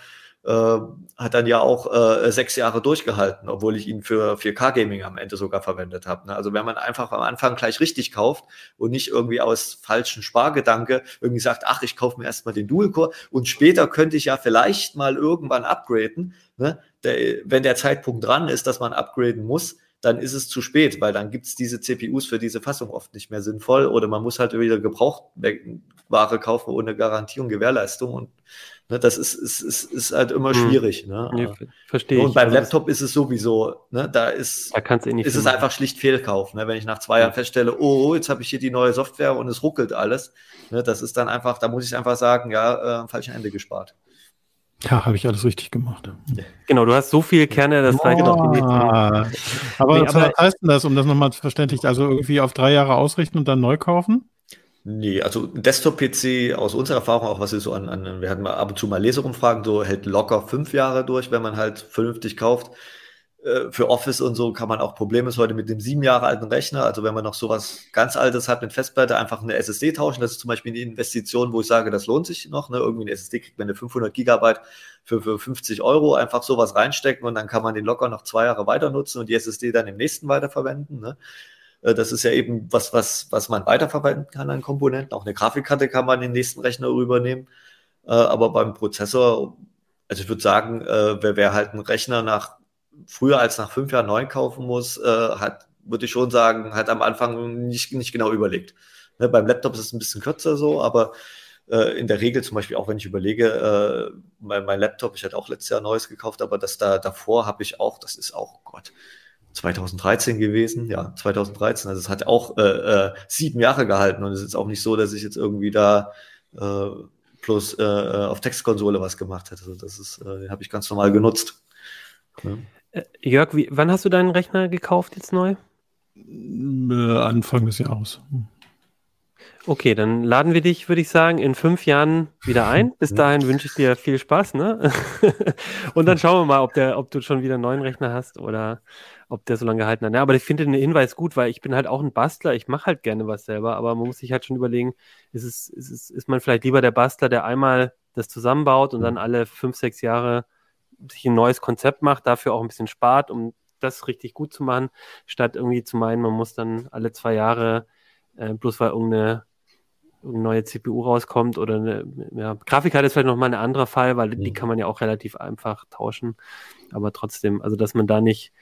äh, hat dann ja auch äh, sechs Jahre durchgehalten, obwohl ich ihn für 4K-Gaming am Ende sogar verwendet habe. Ne? Also wenn man einfach am Anfang gleich richtig kauft und nicht irgendwie aus falschen Spargedanke irgendwie sagt, ach, ich kaufe mir erstmal den Dual-Core und später könnte ich ja vielleicht mal irgendwann upgraden. Ne? Der, wenn der Zeitpunkt dran ist, dass man upgraden muss, dann ist es zu spät, weil dann gibt es diese CPUs für diese Fassung oft nicht mehr sinnvoll oder man muss halt wieder Gebrauchtware kaufen ohne Garantie und Gewährleistung und ne, das ist, ist, ist, ist halt immer hm. schwierig. Ne? Nee, verstehe Und beim Laptop ist es sowieso, ne, da ist, da kannst du eh nicht ist es einfach schlicht Fehlkauf. Ne? Wenn ich nach zwei Jahren feststelle, oh, jetzt habe ich hier die neue Software und es ruckelt alles, ne, das ist dann einfach, da muss ich einfach sagen, ja, äh, falsche Ende gespart. Ja, habe ich alles richtig gemacht. Genau, du hast so viele Kerne, das reicht doch die nächsten. Aber nee, was heißt denn das, um das nochmal verständlich, also irgendwie auf drei Jahre ausrichten und dann neu kaufen? Nee, also Desktop-PC aus unserer Erfahrung, auch was wir so an, an, wir hatten mal ab und zu mal Leserumfragen, so hält locker fünf Jahre durch, wenn man halt vernünftig kauft. Äh, für Office und so kann man auch problemlos heute mit dem sieben Jahre alten Rechner, also wenn man noch sowas ganz Altes hat mit Festplatte, einfach eine SSD tauschen. Das ist zum Beispiel eine Investition, wo ich sage, das lohnt sich noch. Ne? Irgendwie eine SSD kriegt man eine 500 Gigabyte für, für 50 Euro, einfach sowas reinstecken und dann kann man den locker noch zwei Jahre weiter nutzen und die SSD dann im nächsten weiterverwenden. Ne? Äh, das ist ja eben was, was, was man weiterverwenden kann an Komponenten. Auch eine Grafikkarte kann man in den nächsten Rechner rübernehmen. Äh, aber beim Prozessor, also ich würde sagen, wer, wer halt einen Rechner nach früher als nach fünf Jahren neu kaufen muss, äh, hat, würde ich schon sagen, hat am Anfang nicht, nicht genau überlegt. Ne, beim Laptop ist es ein bisschen kürzer so, aber äh, in der Regel zum Beispiel auch, wenn ich überlege, äh, mein, mein Laptop, ich hatte auch letztes Jahr neues gekauft, aber das da davor habe ich auch, das ist auch, Gott, 2013 gewesen, ja, 2013. Also es hat auch äh, äh, sieben Jahre gehalten und es ist auch nicht so, dass ich jetzt irgendwie da äh, plus äh, äh auf Textkonsole was gemacht hätte. Also das ist, äh, habe ich ganz normal genutzt. Ja. Äh, Jörg, wie, wann hast du deinen Rechner gekauft jetzt neu? Äh, Anfang des Jahres. Okay, dann laden wir dich, würde ich sagen, in fünf Jahren wieder ein. Bis dahin wünsche ich dir viel Spaß, ne? [laughs] Und dann schauen wir mal, ob, der, ob du schon wieder einen neuen Rechner hast oder ob der so lange gehalten hat. Ja, aber ich finde den Hinweis gut, weil ich bin halt auch ein Bastler. Ich mache halt gerne was selber, aber man muss sich halt schon überlegen, ist, es, ist, es, ist man vielleicht lieber der Bastler, der einmal das zusammenbaut und dann alle fünf, sechs Jahre sich ein neues Konzept macht, dafür auch ein bisschen spart, um das richtig gut zu machen, statt irgendwie zu meinen, man muss dann alle zwei Jahre, äh, bloß weil irgendeine, irgendeine neue CPU rauskommt oder eine ja, Grafikkarte ist vielleicht nochmal ein anderer Fall, weil mhm. die kann man ja auch relativ einfach tauschen. Aber trotzdem, also dass man da nicht,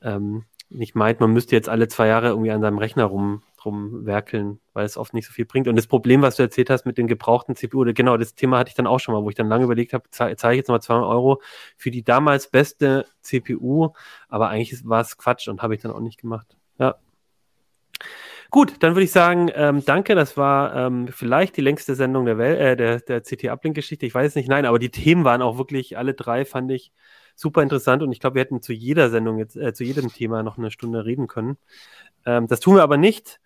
ähm, nicht meint, man müsste jetzt alle zwei Jahre irgendwie an seinem Rechner rum drum werkeln, weil es oft nicht so viel bringt. Und das Problem, was du erzählt hast mit den gebrauchten CPU, genau, das Thema hatte ich dann auch schon mal, wo ich dann lange überlegt habe, zahle zahl ich jetzt mal 200 Euro für die damals beste CPU, aber eigentlich war es Quatsch und habe ich dann auch nicht gemacht. Ja. Gut, dann würde ich sagen, ähm, danke. Das war ähm, vielleicht die längste Sendung der Welt, äh, der, der CT-Uplink-Geschichte. Ich weiß es nicht. Nein, aber die Themen waren auch wirklich, alle drei fand ich super interessant und ich glaube, wir hätten zu jeder Sendung jetzt, äh, zu jedem Thema noch eine Stunde reden können. Ähm, das tun wir aber nicht.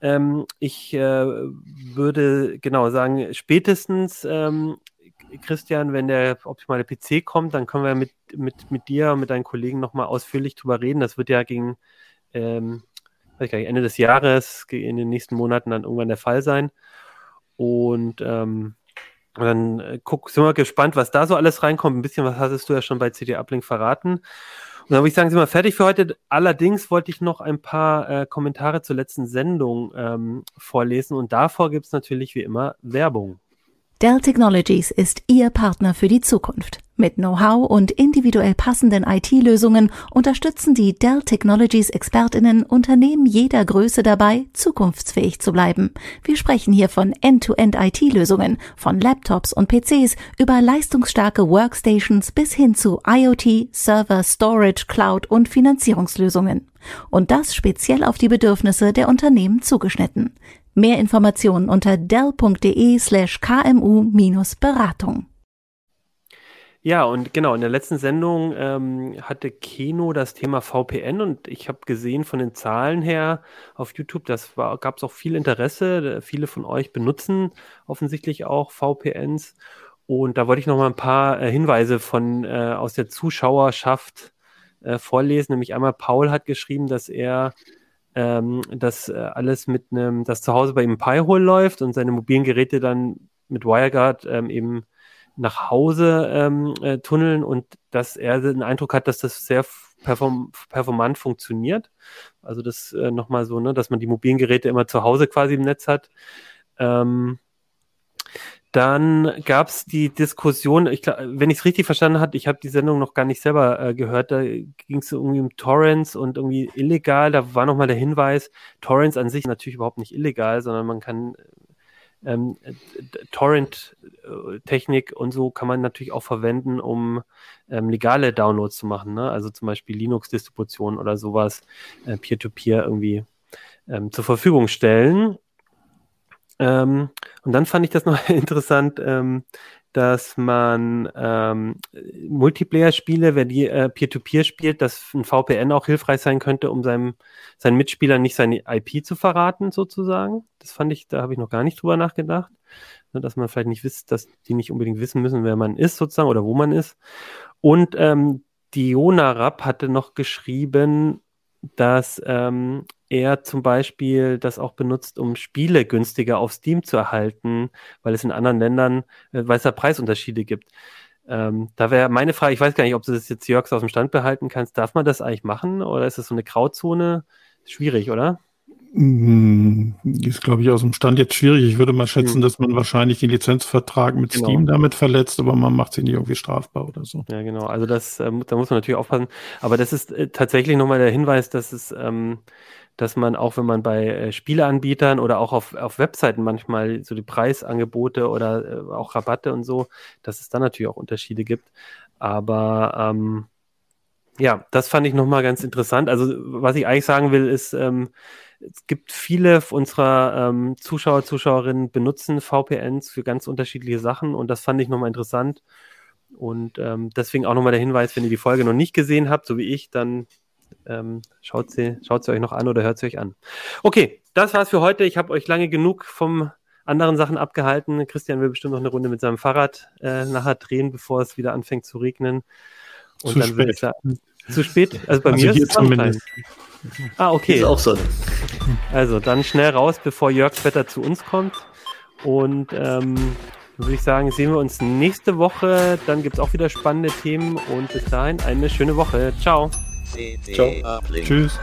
Ähm, ich äh, würde genau sagen, spätestens, ähm, Christian, wenn der optimale PC kommt, dann können wir mit, mit, mit dir und mit deinen Kollegen nochmal ausführlich drüber reden. Das wird ja gegen ähm, nicht, Ende des Jahres, in den nächsten Monaten dann irgendwann der Fall sein. Und ähm, dann äh, guck, sind wir gespannt, was da so alles reinkommt. Ein bisschen was hattest du ja schon bei CD Uplink verraten. Und dann würde ich sagen, sind wir fertig für heute. Allerdings wollte ich noch ein paar äh, Kommentare zur letzten Sendung ähm, vorlesen und davor gibt es natürlich wie immer Werbung. Dell Technologies ist Ihr Partner für die Zukunft. Mit Know-how und individuell passenden IT-Lösungen unterstützen die Dell Technologies Expertinnen Unternehmen jeder Größe dabei, zukunftsfähig zu bleiben. Wir sprechen hier von End-to-End IT-Lösungen, von Laptops und PCs über leistungsstarke Workstations bis hin zu IoT, Server, Storage, Cloud und Finanzierungslösungen. Und das speziell auf die Bedürfnisse der Unternehmen zugeschnitten. Mehr Informationen unter dell.de slash kmu-beratung. Ja, und genau, in der letzten Sendung ähm, hatte Keno das Thema VPN und ich habe gesehen von den Zahlen her auf YouTube, das gab es auch viel Interesse. Viele von euch benutzen offensichtlich auch VPNs. Und da wollte ich noch mal ein paar äh, Hinweise von äh, aus der Zuschauerschaft äh, vorlesen. Nämlich einmal Paul hat geschrieben, dass er ähm, dass äh, alles mit einem, dass zu Hause bei ihm Pi-Hole läuft und seine mobilen Geräte dann mit WireGuard ähm, eben nach Hause ähm, äh, tunneln und dass er den Eindruck hat, dass das sehr perform performant funktioniert. Also das äh, nochmal so, ne, dass man die mobilen Geräte immer zu Hause quasi im Netz hat. Ähm, dann gab es die Diskussion, ich glaub, wenn ich es richtig verstanden habe, ich habe die Sendung noch gar nicht selber äh, gehört, da ging es irgendwie um Torrents und irgendwie illegal. Da war nochmal der Hinweis, Torrents an sich natürlich überhaupt nicht illegal, sondern man kann ähm, Torrent-Technik und so kann man natürlich auch verwenden, um ähm, legale Downloads zu machen. Ne? Also zum Beispiel Linux-Distributionen oder sowas, äh, Peer-to-Peer irgendwie ähm, zur Verfügung stellen. Ähm, und dann fand ich das noch [laughs] interessant, ähm, dass man ähm, Multiplayer-Spiele, wer die äh, Peer-to-Peer spielt, dass ein VPN auch hilfreich sein könnte, um seinem, seinen Mitspielern nicht seine IP zu verraten, sozusagen. Das fand ich, da habe ich noch gar nicht drüber nachgedacht. Dass man vielleicht nicht wisst, dass die nicht unbedingt wissen müssen, wer man ist, sozusagen, oder wo man ist. Und ähm, Diona Rapp hatte noch geschrieben, dass ähm, er zum Beispiel das auch benutzt, um Spiele günstiger auf Steam zu erhalten, weil es in anderen Ländern, äh, weil es da Preisunterschiede gibt. Ähm, da wäre meine Frage, ich weiß gar nicht, ob du das jetzt Jörgs aus dem Stand behalten kannst. Darf man das eigentlich machen oder ist das so eine Grauzone? Schwierig, oder? Hm, ist, glaube ich, aus dem Stand jetzt schwierig. Ich würde mal schätzen, hm. dass man wahrscheinlich den Lizenzvertrag mit genau. Steam damit verletzt, aber man macht sie nicht irgendwie strafbar oder so. Ja, genau. Also das, ähm, da muss man natürlich aufpassen. Aber das ist äh, tatsächlich nochmal der Hinweis, dass es, ähm, dass man auch, wenn man bei äh, Spieleanbietern oder auch auf, auf Webseiten manchmal so die Preisangebote oder äh, auch Rabatte und so, dass es da natürlich auch Unterschiede gibt. Aber ähm, ja, das fand ich nochmal ganz interessant. Also, was ich eigentlich sagen will, ist, ähm, es gibt viele unserer ähm, Zuschauer, Zuschauerinnen benutzen VPNs für ganz unterschiedliche Sachen und das fand ich nochmal interessant. Und ähm, deswegen auch nochmal der Hinweis, wenn ihr die Folge noch nicht gesehen habt, so wie ich, dann ähm, schaut, sie, schaut sie euch noch an oder hört sie euch an. Okay, das war's für heute. Ich habe euch lange genug vom anderen Sachen abgehalten. Christian will bestimmt noch eine Runde mit seinem Fahrrad äh, nachher drehen, bevor es wieder anfängt zu regnen. Und zu dann spät. Sagen, zu spät? Also bei also mir ist es zumindest. Ah, okay. Ist auch so. Also dann schnell raus, bevor Jörgs Wetter zu uns kommt. Und ähm, würde ich sagen, sehen wir uns nächste Woche. Dann gibt es auch wieder spannende Themen. Und bis dahin eine schöne Woche. Ciao. Ciao. Tschüss.